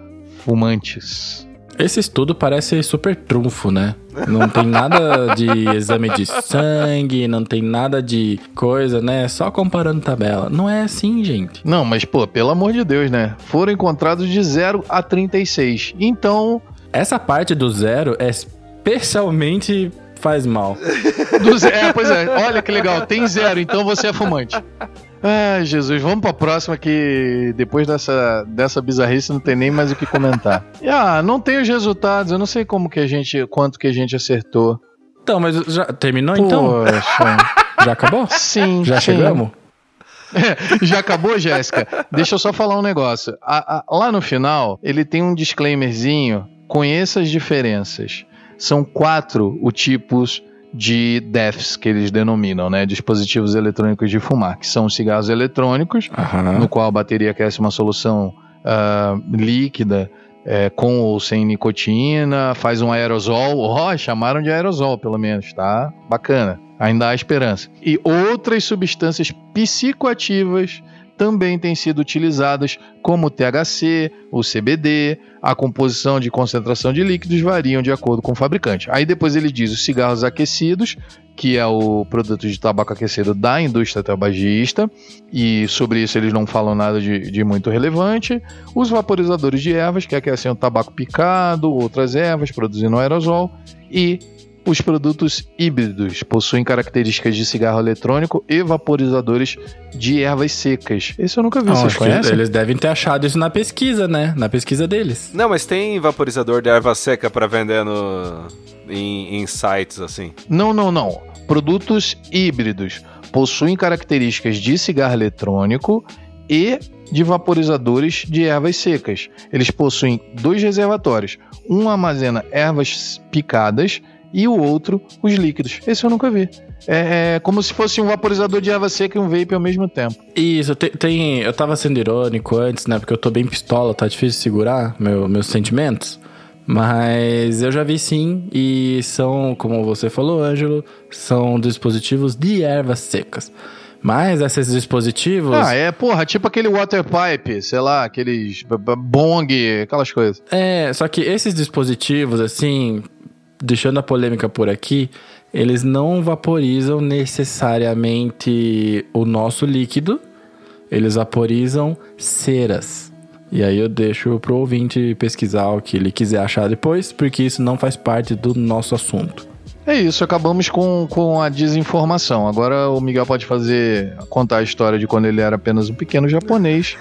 fumantes. Esse estudo parece super trunfo, né? Não tem nada de exame de sangue, não tem nada de coisa, né? Só comparando tabela. Não é assim, gente. Não, mas pô, pelo amor de Deus, né? Foram encontrados de 0 a 36. Então. Essa parte do zero é especialmente faz mal. Do zero, é, pois é. Olha que legal. Tem zero, então você é fumante. Ah, Jesus, vamos pra próxima que depois dessa, dessa bizarrice não tem nem mais o que comentar. ah, não tem os resultados, eu não sei como que a gente, quanto que a gente acertou. Então, mas já terminou então? Poxa. então? já acabou? Sim. Já sim. chegamos? já acabou, Jéssica? Deixa eu só falar um negócio. A, a, lá no final, ele tem um disclaimerzinho. Conheça as diferenças. São quatro os tipos de DEFs, que eles denominam, né? Dispositivos eletrônicos de fumar, que são os cigarros eletrônicos, uhum. no qual a bateria aquece uma solução uh, líquida é, com ou sem nicotina, faz um aerosol. Ó, oh, chamaram de aerosol, pelo menos, tá? Bacana. Ainda há esperança. E outras substâncias psicoativas também têm sido utilizadas, como THC, o CBD, a composição de concentração de líquidos variam de acordo com o fabricante. Aí depois ele diz os cigarros aquecidos, que é o produto de tabaco aquecido da indústria tabagista, e sobre isso eles não falam nada de, de muito relevante. Os vaporizadores de ervas, que aquecem o tabaco picado, outras ervas, produzindo aerosol, e os produtos híbridos possuem características de cigarro eletrônico e vaporizadores de ervas secas. Esse eu nunca vi, Não, vocês conhecem? Eles devem ter achado isso na pesquisa, né? Na pesquisa deles. Não, mas tem vaporizador de erva seca para vender no... em, em sites assim? Não, não, não. Produtos híbridos possuem características de cigarro eletrônico e de vaporizadores de ervas secas. Eles possuem dois reservatórios. Um armazena ervas picadas e o outro os líquidos. Esse eu nunca vi. É, é, como se fosse um vaporizador de erva seca e um vape ao mesmo tempo. Isso, tem, tem, eu tava sendo irônico antes, né? Porque eu tô bem pistola, tá difícil de segurar meu, meus sentimentos. Mas eu já vi sim, e são, como você falou, Ângelo, são dispositivos de ervas secas. Mas esses dispositivos. Ah, é, porra, tipo aquele water pipe, sei lá, aqueles bong, aquelas coisas. É, só que esses dispositivos, assim, deixando a polêmica por aqui, eles não vaporizam necessariamente o nosso líquido, eles vaporizam ceras. E aí eu deixo pro ouvinte pesquisar o que ele quiser achar depois, porque isso não faz parte do nosso assunto. É isso, acabamos com, com a desinformação. Agora o Miguel pode fazer contar a história de quando ele era apenas um pequeno japonês.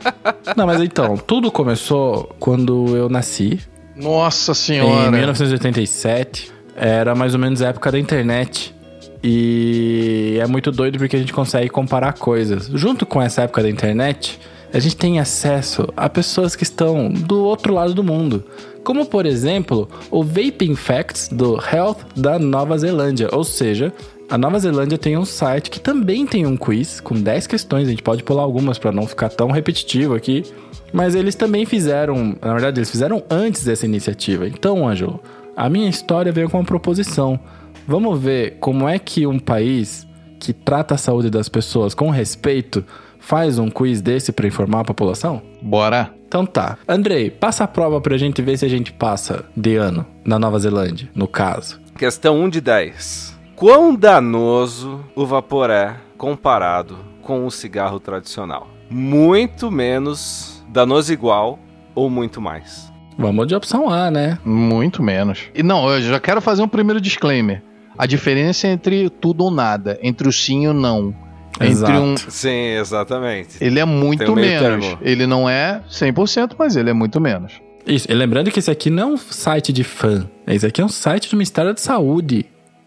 Não, mas então, tudo começou quando eu nasci. Nossa senhora. Em 1987. Era mais ou menos a época da internet. E é muito doido porque a gente consegue comparar coisas. Junto com essa época da internet, a gente tem acesso a pessoas que estão do outro lado do mundo. Como, por exemplo, o Vaping Facts do Health da Nova Zelândia. Ou seja, a Nova Zelândia tem um site que também tem um quiz com 10 questões. A gente pode pular algumas para não ficar tão repetitivo aqui. Mas eles também fizeram, na verdade, eles fizeram antes dessa iniciativa. Então, Ângelo, A minha história veio com uma proposição. Vamos ver como é que um país que trata a saúde das pessoas com respeito faz um quiz desse para informar a população? Bora. Então tá. Andrei, passa a prova pra gente ver se a gente passa de ano na Nova Zelândia, no caso. Questão 1 de 10. Quão danoso o vapor é comparado com o cigarro tradicional? Muito menos, danoso igual ou muito mais? Vamos de opção A, né? Muito menos. E não, eu já quero fazer um primeiro disclaimer. A diferença entre tudo ou nada, entre o sim e o não. Exato. Entre um. Sim, exatamente. Ele é muito menos. termo. Ele não é 100%, mas ele é muito menos. Isso, e lembrando que esse aqui não é um site de fã. Esse aqui é um site do Ministério da Saúde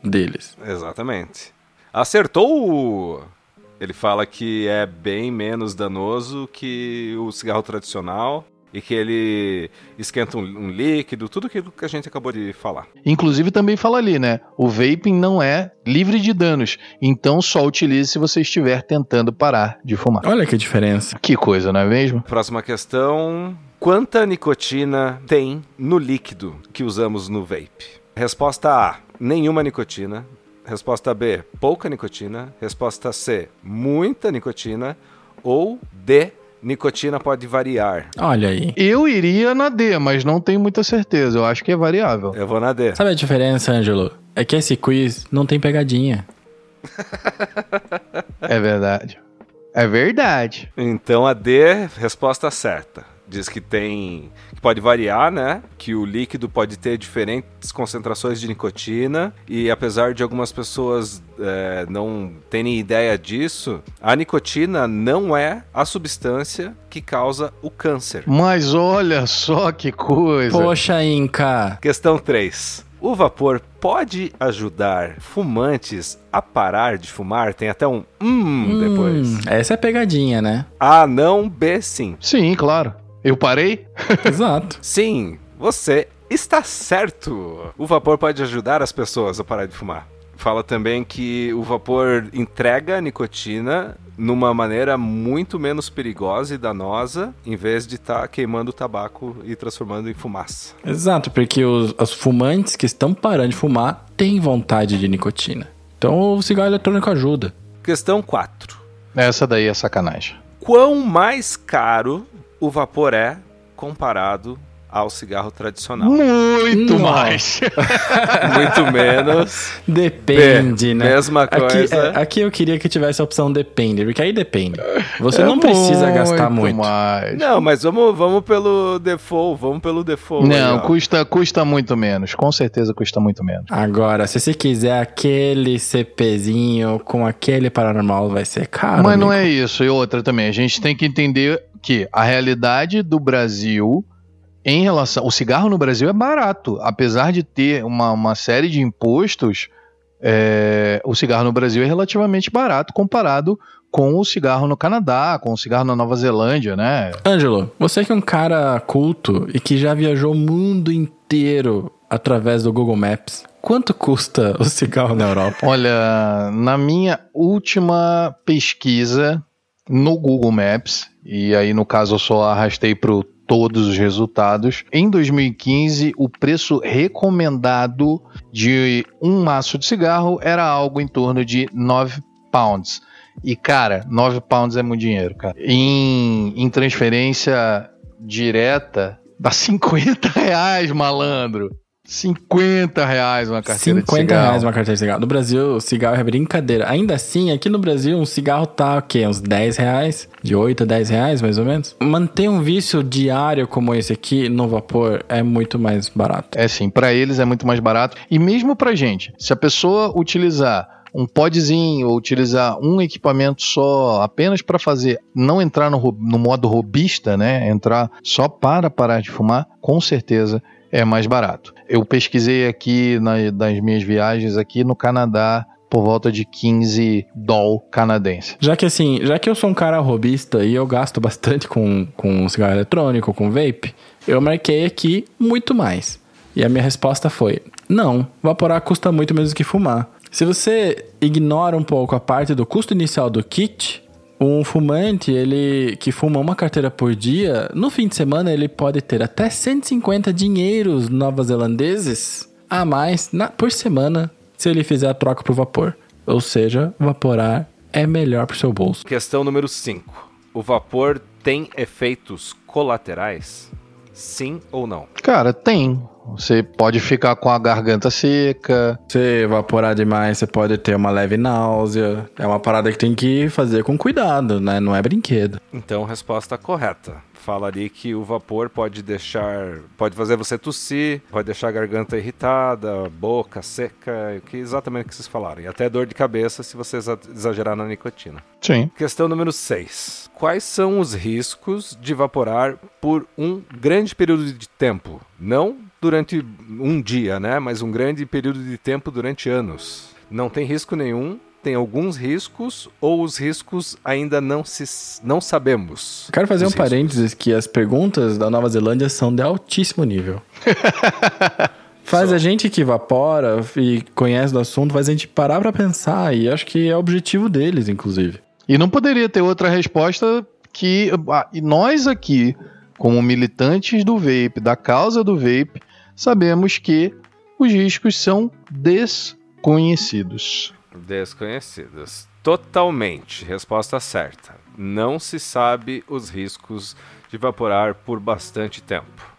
deles. Exatamente. Acertou o... Ele fala que é bem menos danoso que o cigarro tradicional e que ele esquenta um, um líquido, tudo aquilo que a gente acabou de falar. Inclusive também fala ali, né? O vaping não é livre de danos, então só utilize se você estiver tentando parar de fumar. Olha que diferença. Que coisa, não é mesmo? Próxima questão. Quanta nicotina tem no líquido que usamos no vape? Resposta A: nenhuma nicotina. Resposta B: pouca nicotina. Resposta C: muita nicotina. Ou D: nicotina pode variar. Olha aí. Eu iria na D, mas não tenho muita certeza. Eu acho que é variável. Eu vou na D. Sabe a diferença, Ângelo? É que esse quiz não tem pegadinha. É verdade. É verdade. Então a D, resposta certa. Diz que tem. que pode variar, né? Que o líquido pode ter diferentes concentrações de nicotina. E apesar de algumas pessoas é, não terem ideia disso, a nicotina não é a substância que causa o câncer. Mas olha só que coisa. Poxa, Inca. Questão 3. O vapor pode ajudar fumantes a parar de fumar? Tem até um hum, depois. Hum, essa é pegadinha, né? A não, B sim. Sim, claro. Eu parei? Exato. Sim, você está certo. O vapor pode ajudar as pessoas a parar de fumar. Fala também que o vapor entrega a nicotina numa maneira muito menos perigosa e danosa, em vez de estar queimando o tabaco e transformando em fumaça. Exato, porque os, os fumantes que estão parando de fumar têm vontade de nicotina. Então o cigarro eletrônico ajuda. Questão 4. Essa daí é sacanagem. Quão mais caro o vapor é comparado ao cigarro tradicional? Muito Nossa. mais. Muito menos. Depende, né? mesma Aqui, coisa. é, aqui eu queria que tivesse a opção depende, porque aí depende. Você não precisa gastar muito. mais. Não, mas vamos, vamos pelo default, vamos pelo default. aí, Não, ó. custa, custa muito menos. Com certeza custa muito menos. Agora, se você quiser aquele CPzinho com aquele paranormal, vai ser caro. Mas não amigo. é isso. E outra também. A gente tem que entender que a realidade do Brasil em relação. O cigarro no Brasil é barato. Apesar de ter uma, uma série de impostos, é, o cigarro no Brasil é relativamente barato comparado com o cigarro no Canadá, com o cigarro na Nova Zelândia, né? Ângelo, você que é um cara culto e que já viajou o mundo inteiro através do Google Maps, quanto custa o cigarro na Europa? Olha, na minha última pesquisa no Google Maps, e aí no caso eu só arrastei para todos os resultados, em 2015 o preço recomendado de um maço de cigarro era algo em torno de 9 pounds. E cara, 9 pounds é muito dinheiro, cara. Em, em transferência direta, dá 50 reais, malandro. 50 reais uma carteira de 50 cigarro. reais uma carteira de cigarro. No Brasil, cigarro é brincadeira. Ainda assim, aqui no Brasil, um cigarro tá o quê? Uns 10 reais? De 8 a 10 reais, mais ou menos? Manter um vício diário como esse aqui no vapor é muito mais barato. É sim, para eles é muito mais barato. E mesmo pra gente, se a pessoa utilizar um podzinho ou utilizar um equipamento só apenas para fazer, não entrar no, no modo robista, né? Entrar só para parar de fumar, com certeza é mais barato. Eu pesquisei aqui na, das minhas viagens aqui no Canadá por volta de 15 doll canadense. Já que assim, já que eu sou um cara robista e eu gasto bastante com, com cigarro eletrônico, com vape, eu marquei aqui muito mais. E a minha resposta foi: não, vaporar custa muito menos que fumar. Se você ignora um pouco a parte do custo inicial do kit, um fumante, ele que fuma uma carteira por dia, no fim de semana ele pode ter até 150 dinheiros nova-zelandeses a mais na, por semana se ele fizer a troca pro vapor. Ou seja, vaporar é melhor pro seu bolso. Questão número 5. O vapor tem efeitos colaterais? Sim ou não? Cara, tem. Você pode ficar com a garganta seca. Se evaporar demais, você pode ter uma leve náusea. É uma parada que tem que fazer com cuidado, né? Não é brinquedo. Então, resposta correta. Fala ali que o vapor pode deixar. Pode fazer você tossir, pode deixar a garganta irritada, boca seca, que exatamente o que vocês falaram. E até dor de cabeça se você exa- exagerar na nicotina. Sim. Questão número 6. Quais são os riscos de evaporar por um grande período de tempo? Não durante um dia, né? Mas um grande período de tempo durante anos. Não tem risco nenhum, tem alguns riscos ou os riscos ainda não se não sabemos. Quero fazer um riscos. parênteses que as perguntas da Nova Zelândia são de altíssimo nível. faz a gente que evapora e conhece do assunto, faz a gente parar pra pensar e acho que é o objetivo deles, inclusive. E não poderia ter outra resposta que ah, e nós aqui, como militantes do vape, da causa do vape, sabemos que os riscos são desconhecidos. Desconhecidos. Totalmente. Resposta certa. Não se sabe os riscos de evaporar por bastante tempo.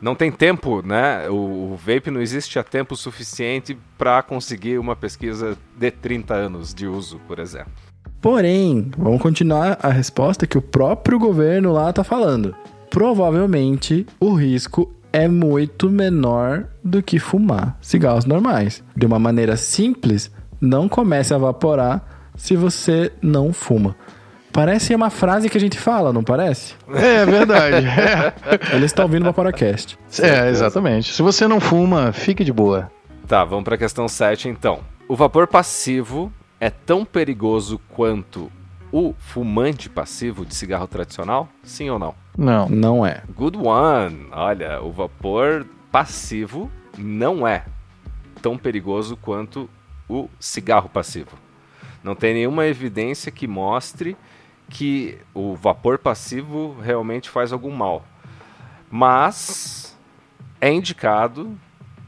Não tem tempo, né? O, o vape não existe há tempo suficiente para conseguir uma pesquisa de 30 anos de uso, por exemplo. Porém, vamos continuar a resposta que o próprio governo lá tá falando. Provavelmente o risco é muito menor do que fumar cigarros normais. De uma maneira simples, não comece a evaporar se você não fuma. Parece uma frase que a gente fala, não parece? É verdade. é. Eles estão ouvindo o Vaporacast. É, exatamente. Se você não fuma, fique de boa. Tá, vamos para a questão 7 então. O vapor passivo é tão perigoso quanto o fumante passivo de cigarro tradicional? Sim ou não? Não. Não é. Good one! Olha, o vapor passivo não é tão perigoso quanto o cigarro passivo. Não tem nenhuma evidência que mostre que o vapor passivo realmente faz algum mal. Mas é indicado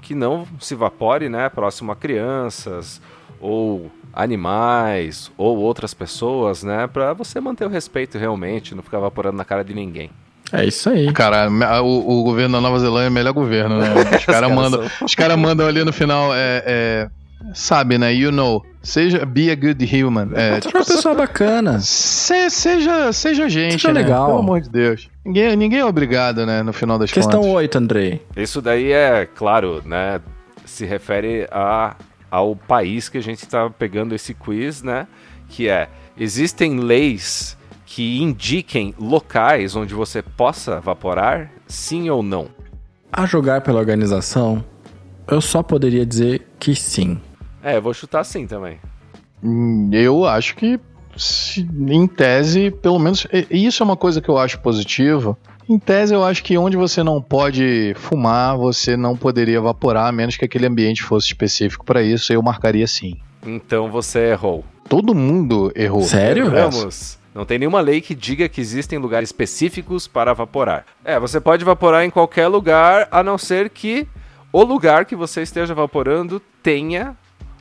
que não se evapore, né, próximo a crianças ou animais ou outras pessoas, né, para você manter o respeito realmente, não ficar evaporando na cara de ninguém. É isso aí. Cara, o, o governo da Nova Zelândia é o melhor governo, né? Os caras caras mandam, são- os cara mandam ali no final, é, é, sabe, né? You know, seja be a good human. É, é uma pessoa bacana. se- seja, seja gente, Seja né? legal. Pelo amor de Deus. Ninguém, ninguém é obrigado, né? No final das Questão contas. 8, Andrei. Isso daí é, claro, né, se refere a, ao país que a gente está pegando esse quiz, né, que é, existem leis que indiquem locais onde você possa evaporar, sim ou não? A jogar pela organização, eu só poderia dizer que sim. É, eu vou chutar sim também. Hum, Eu acho que, em tese, pelo menos, e- e isso é uma coisa que eu acho positiva. Em tese, eu acho que onde você não pode fumar, você não poderia evaporar, a menos que aquele ambiente fosse específico para isso, eu marcaria sim. Então você errou. Todo mundo errou. Sério? Vamos. Não tem nenhuma lei que diga que existem lugares específicos para evaporar. É, você pode evaporar em qualquer lugar, a não ser que o lugar que você esteja evaporando tenha,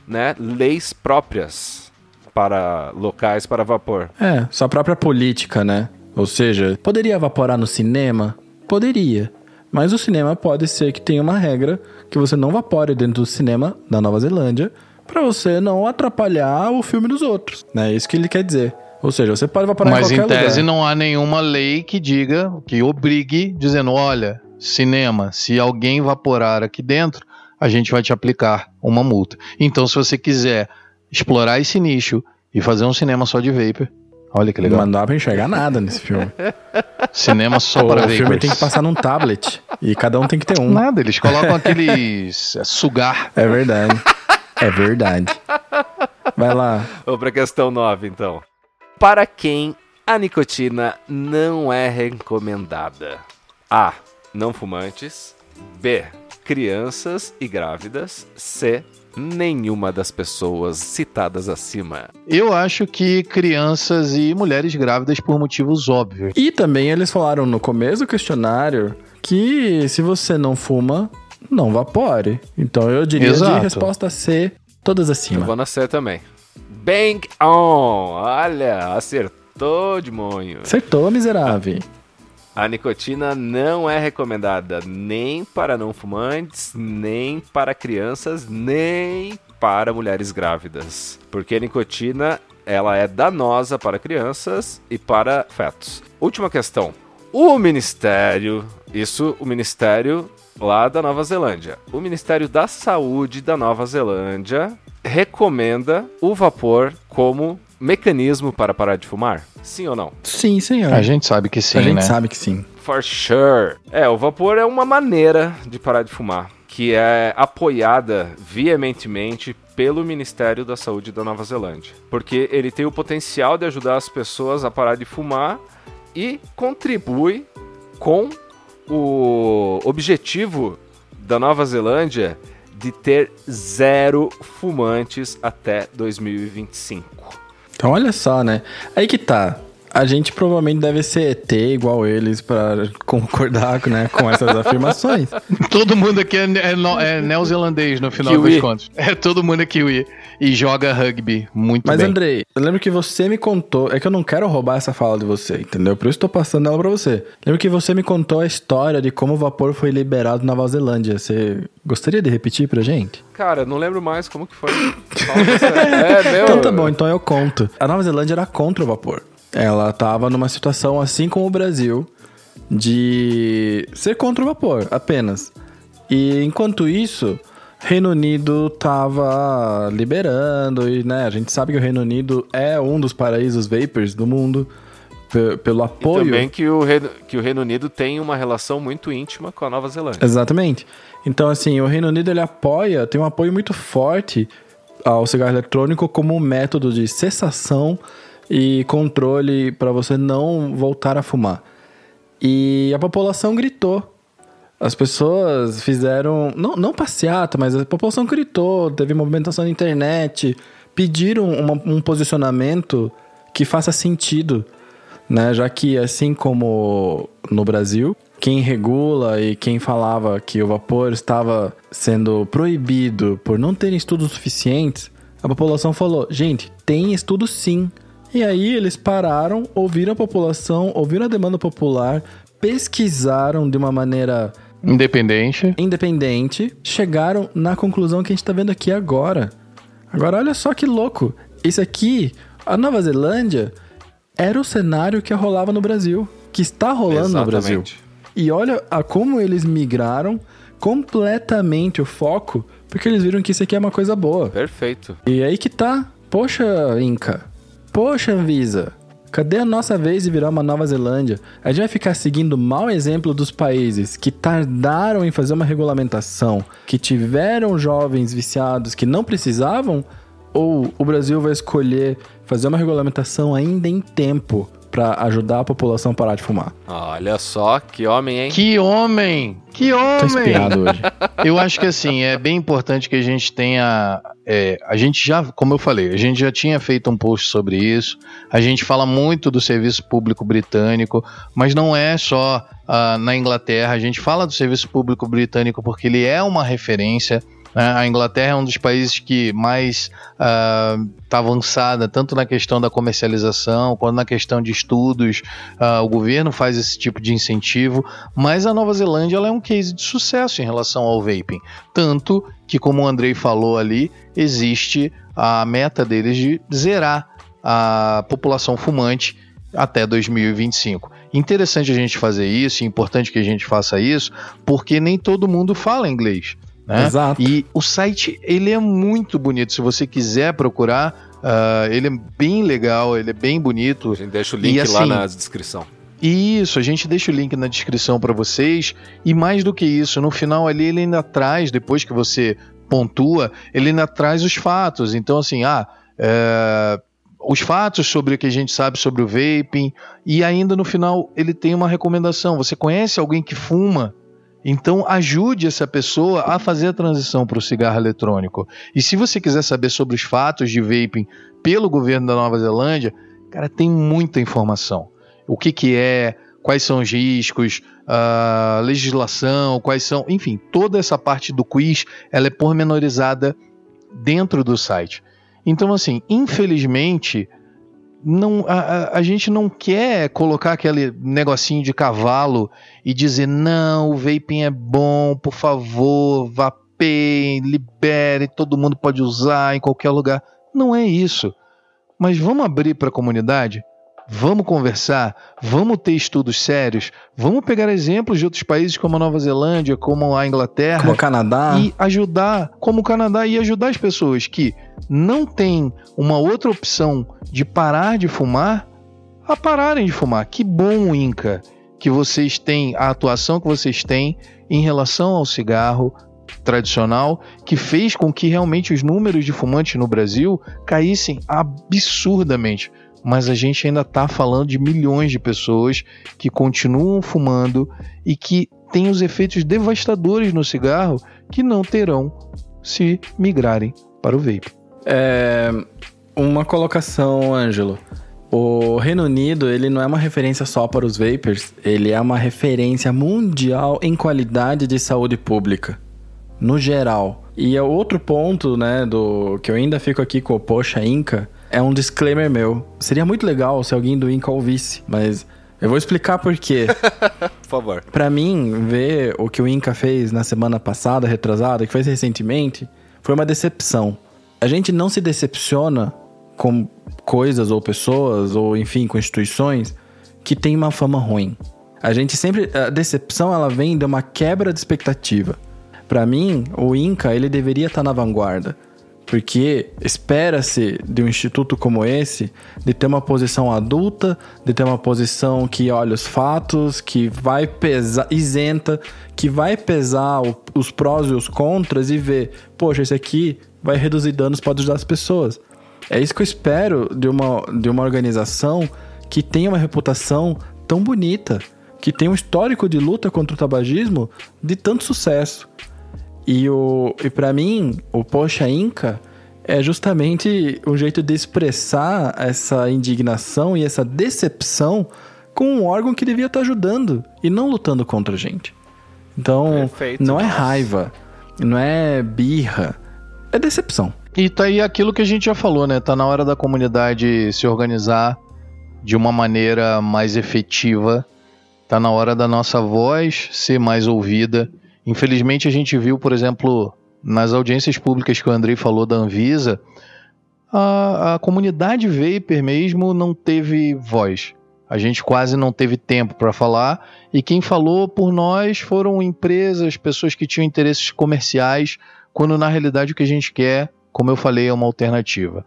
né, leis próprias para locais para vapor. É, sua própria política, né? Ou seja, poderia evaporar no cinema? Poderia. Mas o cinema pode ser que tenha uma regra que você não vapore dentro do cinema da Nova Zelândia pra você não atrapalhar o filme dos outros. né? É isso que ele quer dizer. Ou seja, você pode evaporar Mas em em qualquer tese lugar. não há nenhuma lei que diga, que obrigue, dizendo: olha, cinema, se alguém evaporar aqui dentro, a gente vai te aplicar uma multa. Então, se você quiser explorar esse nicho e fazer um cinema só de vapor, olha que legal. Não dá pra enxergar nada nesse filme. Cinema só o para filme vapors. tem que passar num tablet. E cada um tem que ter um. Nada, eles colocam aqueles é, sugar. É verdade. É verdade. Vai lá. Vamos para a questão 9, então. Para quem a nicotina não é recomendada? A. Não fumantes. B. Crianças e grávidas. C. Nenhuma das pessoas citadas acima. Eu acho que crianças e mulheres grávidas por motivos óbvios. E também eles falaram no começo do questionário que se você não fuma, não vapore. Então eu diria Exato. de resposta C, todas Eu acima. vou na C também. Bang on! Olha, acertou de monho. Acertou, miserável. A nicotina não é recomendada nem para não fumantes, nem para crianças, nem para mulheres grávidas. Porque a nicotina ela é danosa para crianças e para fetos. Última questão. O Ministério, isso o Ministério lá da Nova Zelândia. O Ministério da Saúde da Nova Zelândia recomenda o vapor como mecanismo para parar de fumar? Sim ou não? Sim, senhor. A gente sabe que sim, A gente né? sabe que sim. For sure. É, o vapor é uma maneira de parar de fumar, que é apoiada veementemente pelo Ministério da Saúde da Nova Zelândia, porque ele tem o potencial de ajudar as pessoas a parar de fumar e contribui com o objetivo da Nova Zelândia de ter zero fumantes até 2025. Então olha só, né? Aí que tá. A gente provavelmente deve ser ET igual eles pra concordar né, com essas afirmações. Todo mundo aqui é, é, é neozelandês no final Kiwi. das contas. É, todo mundo é kiwi. E joga rugby muito Mas, bem. Andrei, eu lembro que você me contou. É que eu não quero roubar essa fala de você, entendeu? Por isso tô passando ela pra você. Lembro que você me contou a história de como o vapor foi liberado na Nova Zelândia. Você gostaria de repetir pra gente? Cara, não lembro mais como que foi. É, meu. Então tá bom, então eu conto. A Nova Zelândia era contra o vapor. Ela tava numa situação assim como o Brasil, de ser contra o vapor, apenas. E enquanto isso, Reino Unido tava liberando, e né, a gente sabe que o Reino Unido é um dos paraísos vapors do mundo, pe- pelo E apoio. também que o, Reino, que o Reino Unido tem uma relação muito íntima com a Nova Zelândia. Exatamente. Então, assim, o Reino Unido ele apoia, tem um apoio muito forte ao cigarro eletrônico como um método de cessação e controle para você não voltar a fumar. E a população gritou. As pessoas fizeram, não, não passeata, mas a população gritou, teve movimentação na internet, pediram uma- um posicionamento que faça sentido né? Já que assim como no Brasil, quem regula e quem falava que o vapor estava sendo proibido por não ter estudos suficientes, a população falou: "Gente, tem estudo sim". E aí eles pararam, ouviram a população, ouviram a demanda popular, pesquisaram de uma maneira Independente. independente, chegaram na conclusão que a gente tá vendo aqui agora. Agora, olha só que louco. Isso aqui, a Nova Zelândia, era o cenário que rolava no Brasil, que está rolando no Brasil. Exatamente. E olha a como eles migraram completamente o foco, porque eles viram que isso aqui é uma coisa boa. Perfeito. E aí que tá. Poxa, Inca. Poxa, Anvisa. Cadê a nossa vez de virar uma Nova Zelândia? A gente vai ficar seguindo o mau exemplo dos países que tardaram em fazer uma regulamentação, que tiveram jovens viciados que não precisavam? Ou o Brasil vai escolher fazer uma regulamentação ainda em tempo para ajudar a população a parar de fumar? Olha só, que homem, hein? Que homem! Que Tô homem! inspirado hoje. Eu acho que assim, é bem importante que a gente tenha. é, a gente já, como eu falei, a gente já tinha feito um post sobre isso. A gente fala muito do serviço público britânico, mas não é só ah, na Inglaterra. A gente fala do serviço público britânico porque ele é uma referência. Né? A Inglaterra é um dos países que mais está avançada, tanto na questão da comercialização quanto na questão de estudos. Ah, o governo faz esse tipo de incentivo, mas a Nova Zelândia é um case de sucesso em relação ao vaping. Tanto que, como o Andrei falou ali, existe a meta deles de zerar a população fumante até 2025. Interessante a gente fazer isso, e importante que a gente faça isso, porque nem todo mundo fala inglês. Né? Exato. E o site ele é muito bonito. Se você quiser procurar, ah, ele é bem legal, ele é bem bonito. A gente deixa o link E lá assim, na descrição. Isso, a gente deixa o link na descrição para vocês. E mais do que isso, no final ali ele ainda traz, depois que você pontua, ele ainda traz os fatos. Então, assim, ah, é, os fatos sobre o que a gente sabe sobre o vaping. E ainda no final ele tem uma recomendação. Você conhece alguém que fuma? Então ajude essa pessoa a fazer a transição para o cigarro eletrônico. E se você quiser saber sobre os fatos de vaping pelo governo da Nova Zelândia, cara, tem muita informação o que, que é, quais são os riscos, a legislação, quais são, enfim, toda essa parte do quiz, ela é pormenorizada dentro do site. Então, assim, infelizmente, não, a, a, gente não quer colocar aquele negocinho de cavalo e dizer não, o vaping é bom, por favor, vapeiem, libere, todo mundo pode usar em qualquer lugar. Não é isso. Mas vamos abrir para a comunidade? Vamos conversar, vamos ter estudos sérios, vamos pegar exemplos de outros países como a Nova Zelândia, como a Inglaterra, como o Canadá e ajudar, como o Canadá e ajudar as pessoas que não têm uma outra opção de parar de fumar a pararem de fumar. Que bom, Inca, que vocês têm a atuação que vocês têm em relação ao cigarro tradicional, que fez com que realmente os números de fumantes no Brasil caíssem absurdamente mas a gente ainda está falando de milhões de pessoas que continuam fumando e que têm os efeitos devastadores no cigarro que não terão se migrarem para o vape. É, uma colocação, Ângelo. O Reino Unido, ele não é uma referência só para os vapers, ele é uma referência mundial em qualidade de saúde pública, no geral. E é outro ponto, né, do que eu ainda fico aqui com o Poxa Inca, é um disclaimer meu. Seria muito legal se alguém do Inca ouvisse, mas eu vou explicar por quê. por favor. Para mim, ver o que o Inca fez na semana passada, retrasada, que fez recentemente, foi uma decepção. A gente não se decepciona com coisas ou pessoas ou enfim, com instituições que têm uma fama ruim. A gente sempre a decepção ela vem de uma quebra de expectativa. Para mim, o Inca ele deveria estar tá na vanguarda. Porque espera-se de um instituto como esse de ter uma posição adulta, de ter uma posição que olha os fatos, que vai pesar, isenta, que vai pesar o, os prós e os contras e ver, poxa, esse aqui vai reduzir danos para ajudar as pessoas. É isso que eu espero de uma, de uma organização que tenha uma reputação tão bonita, que tem um histórico de luta contra o tabagismo de tanto sucesso. E, o, e para mim, o Poxa Inca é justamente um jeito de expressar essa indignação e essa decepção com um órgão que devia estar ajudando e não lutando contra a gente. Então, Perfeito, não é raiva, não é birra, é decepção. E tá aí aquilo que a gente já falou, né? Tá na hora da comunidade se organizar de uma maneira mais efetiva. Tá na hora da nossa voz ser mais ouvida Infelizmente, a gente viu, por exemplo, nas audiências públicas que o Andrei falou da Anvisa, a, a comunidade vapor mesmo não teve voz. A gente quase não teve tempo para falar e quem falou por nós foram empresas, pessoas que tinham interesses comerciais, quando na realidade o que a gente quer, como eu falei, é uma alternativa.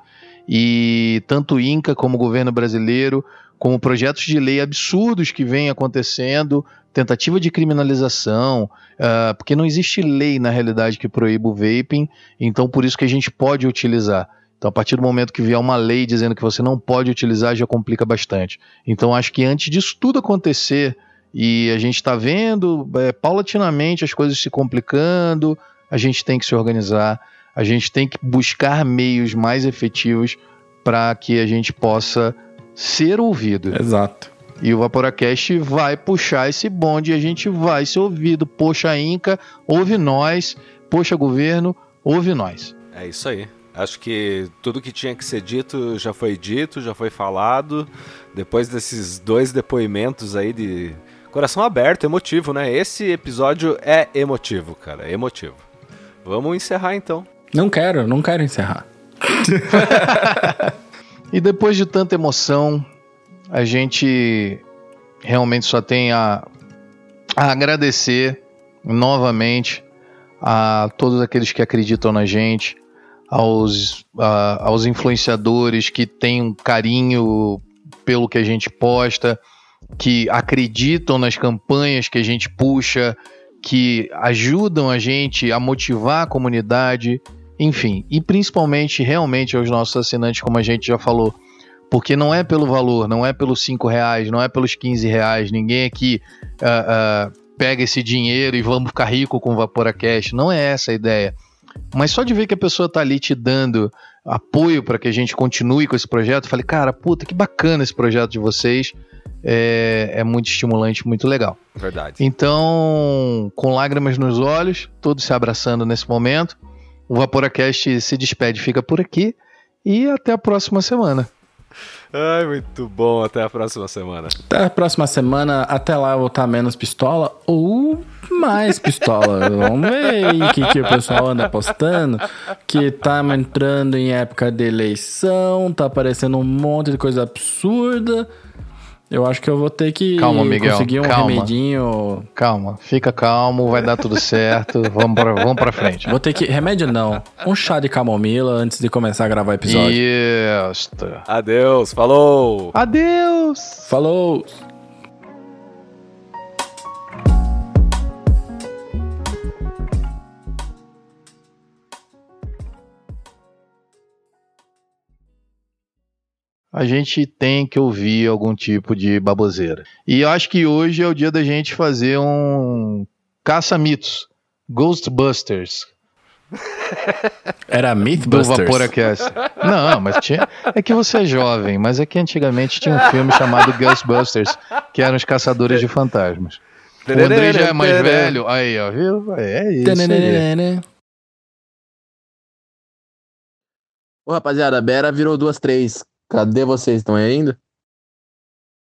E tanto o INCA como o governo brasileiro, como projetos de lei absurdos que vêm acontecendo, tentativa de criminalização, uh, porque não existe lei na realidade que proíba o vaping, então por isso que a gente pode utilizar. Então, a partir do momento que vier uma lei dizendo que você não pode utilizar, já complica bastante. Então, acho que antes disso tudo acontecer, e a gente está vendo é, paulatinamente as coisas se complicando, a gente tem que se organizar, a gente tem que buscar meios mais efetivos para que a gente possa ser ouvido. Exato. E o Vaporacast vai puxar esse bonde e a gente vai ser ouvido. Poxa, Inca, ouve nós. Poxa, governo, ouve nós. É isso aí. Acho que tudo que tinha que ser dito já foi dito, já foi falado. Depois desses dois depoimentos aí de coração aberto, emotivo, né? Esse episódio é emotivo, cara, é emotivo. Vamos encerrar então. Não quero, não quero encerrar. e depois de tanta emoção, a gente realmente só tem a, a agradecer novamente a todos aqueles que acreditam na gente, aos, a, aos influenciadores que têm um carinho pelo que a gente posta, que acreditam nas campanhas que a gente puxa, que ajudam a gente a motivar a comunidade, enfim, e principalmente realmente aos nossos assinantes, como a gente já falou, porque não é pelo valor, não é pelos 5 reais, não é pelos 15 reais. Ninguém aqui uh, uh, pega esse dinheiro e vamos ficar rico com o Vaporacast. Não é essa a ideia. Mas só de ver que a pessoa tá ali te dando apoio para que a gente continue com esse projeto, falei, cara, puta, que bacana esse projeto de vocês. é, é muito estimulante, muito legal. Verdade. Então, com lágrimas nos olhos, todos se abraçando nesse momento, o Vaporacast se despede, fica por aqui e até a próxima semana. Ai, muito bom. Até a próxima semana. Até a próxima semana. Até lá eu vou estar menos pistola ou mais pistola. Vamos ver aí o que, que o pessoal anda postando. Que tá entrando em época de eleição, tá aparecendo um monte de coisa absurda. Eu acho que eu vou ter que Calma, Miguel, conseguir um calma. remedinho. Calma, fica calmo, vai dar tudo certo. vamos, pra, vamos pra frente. Vou ter que. Remédio não. Um chá de camomila antes de começar a gravar o episódio. Isto. Adeus. Falou. Adeus! Falou! A gente tem que ouvir algum tipo de baboseira. E eu acho que hoje é o dia da gente fazer um caça-mitos. Ghostbusters. Era Do Mythbusters. Vaporacast. Não, mas tinha. É que você é jovem, mas é que antigamente tinha um filme chamado Ghostbusters, que eram os caçadores de fantasmas. O André já é mais velho. Aí, ó, viu? É isso. aí. Ô, rapaziada, a Bera virou duas, três. Cadê vocês? Estão aí ainda?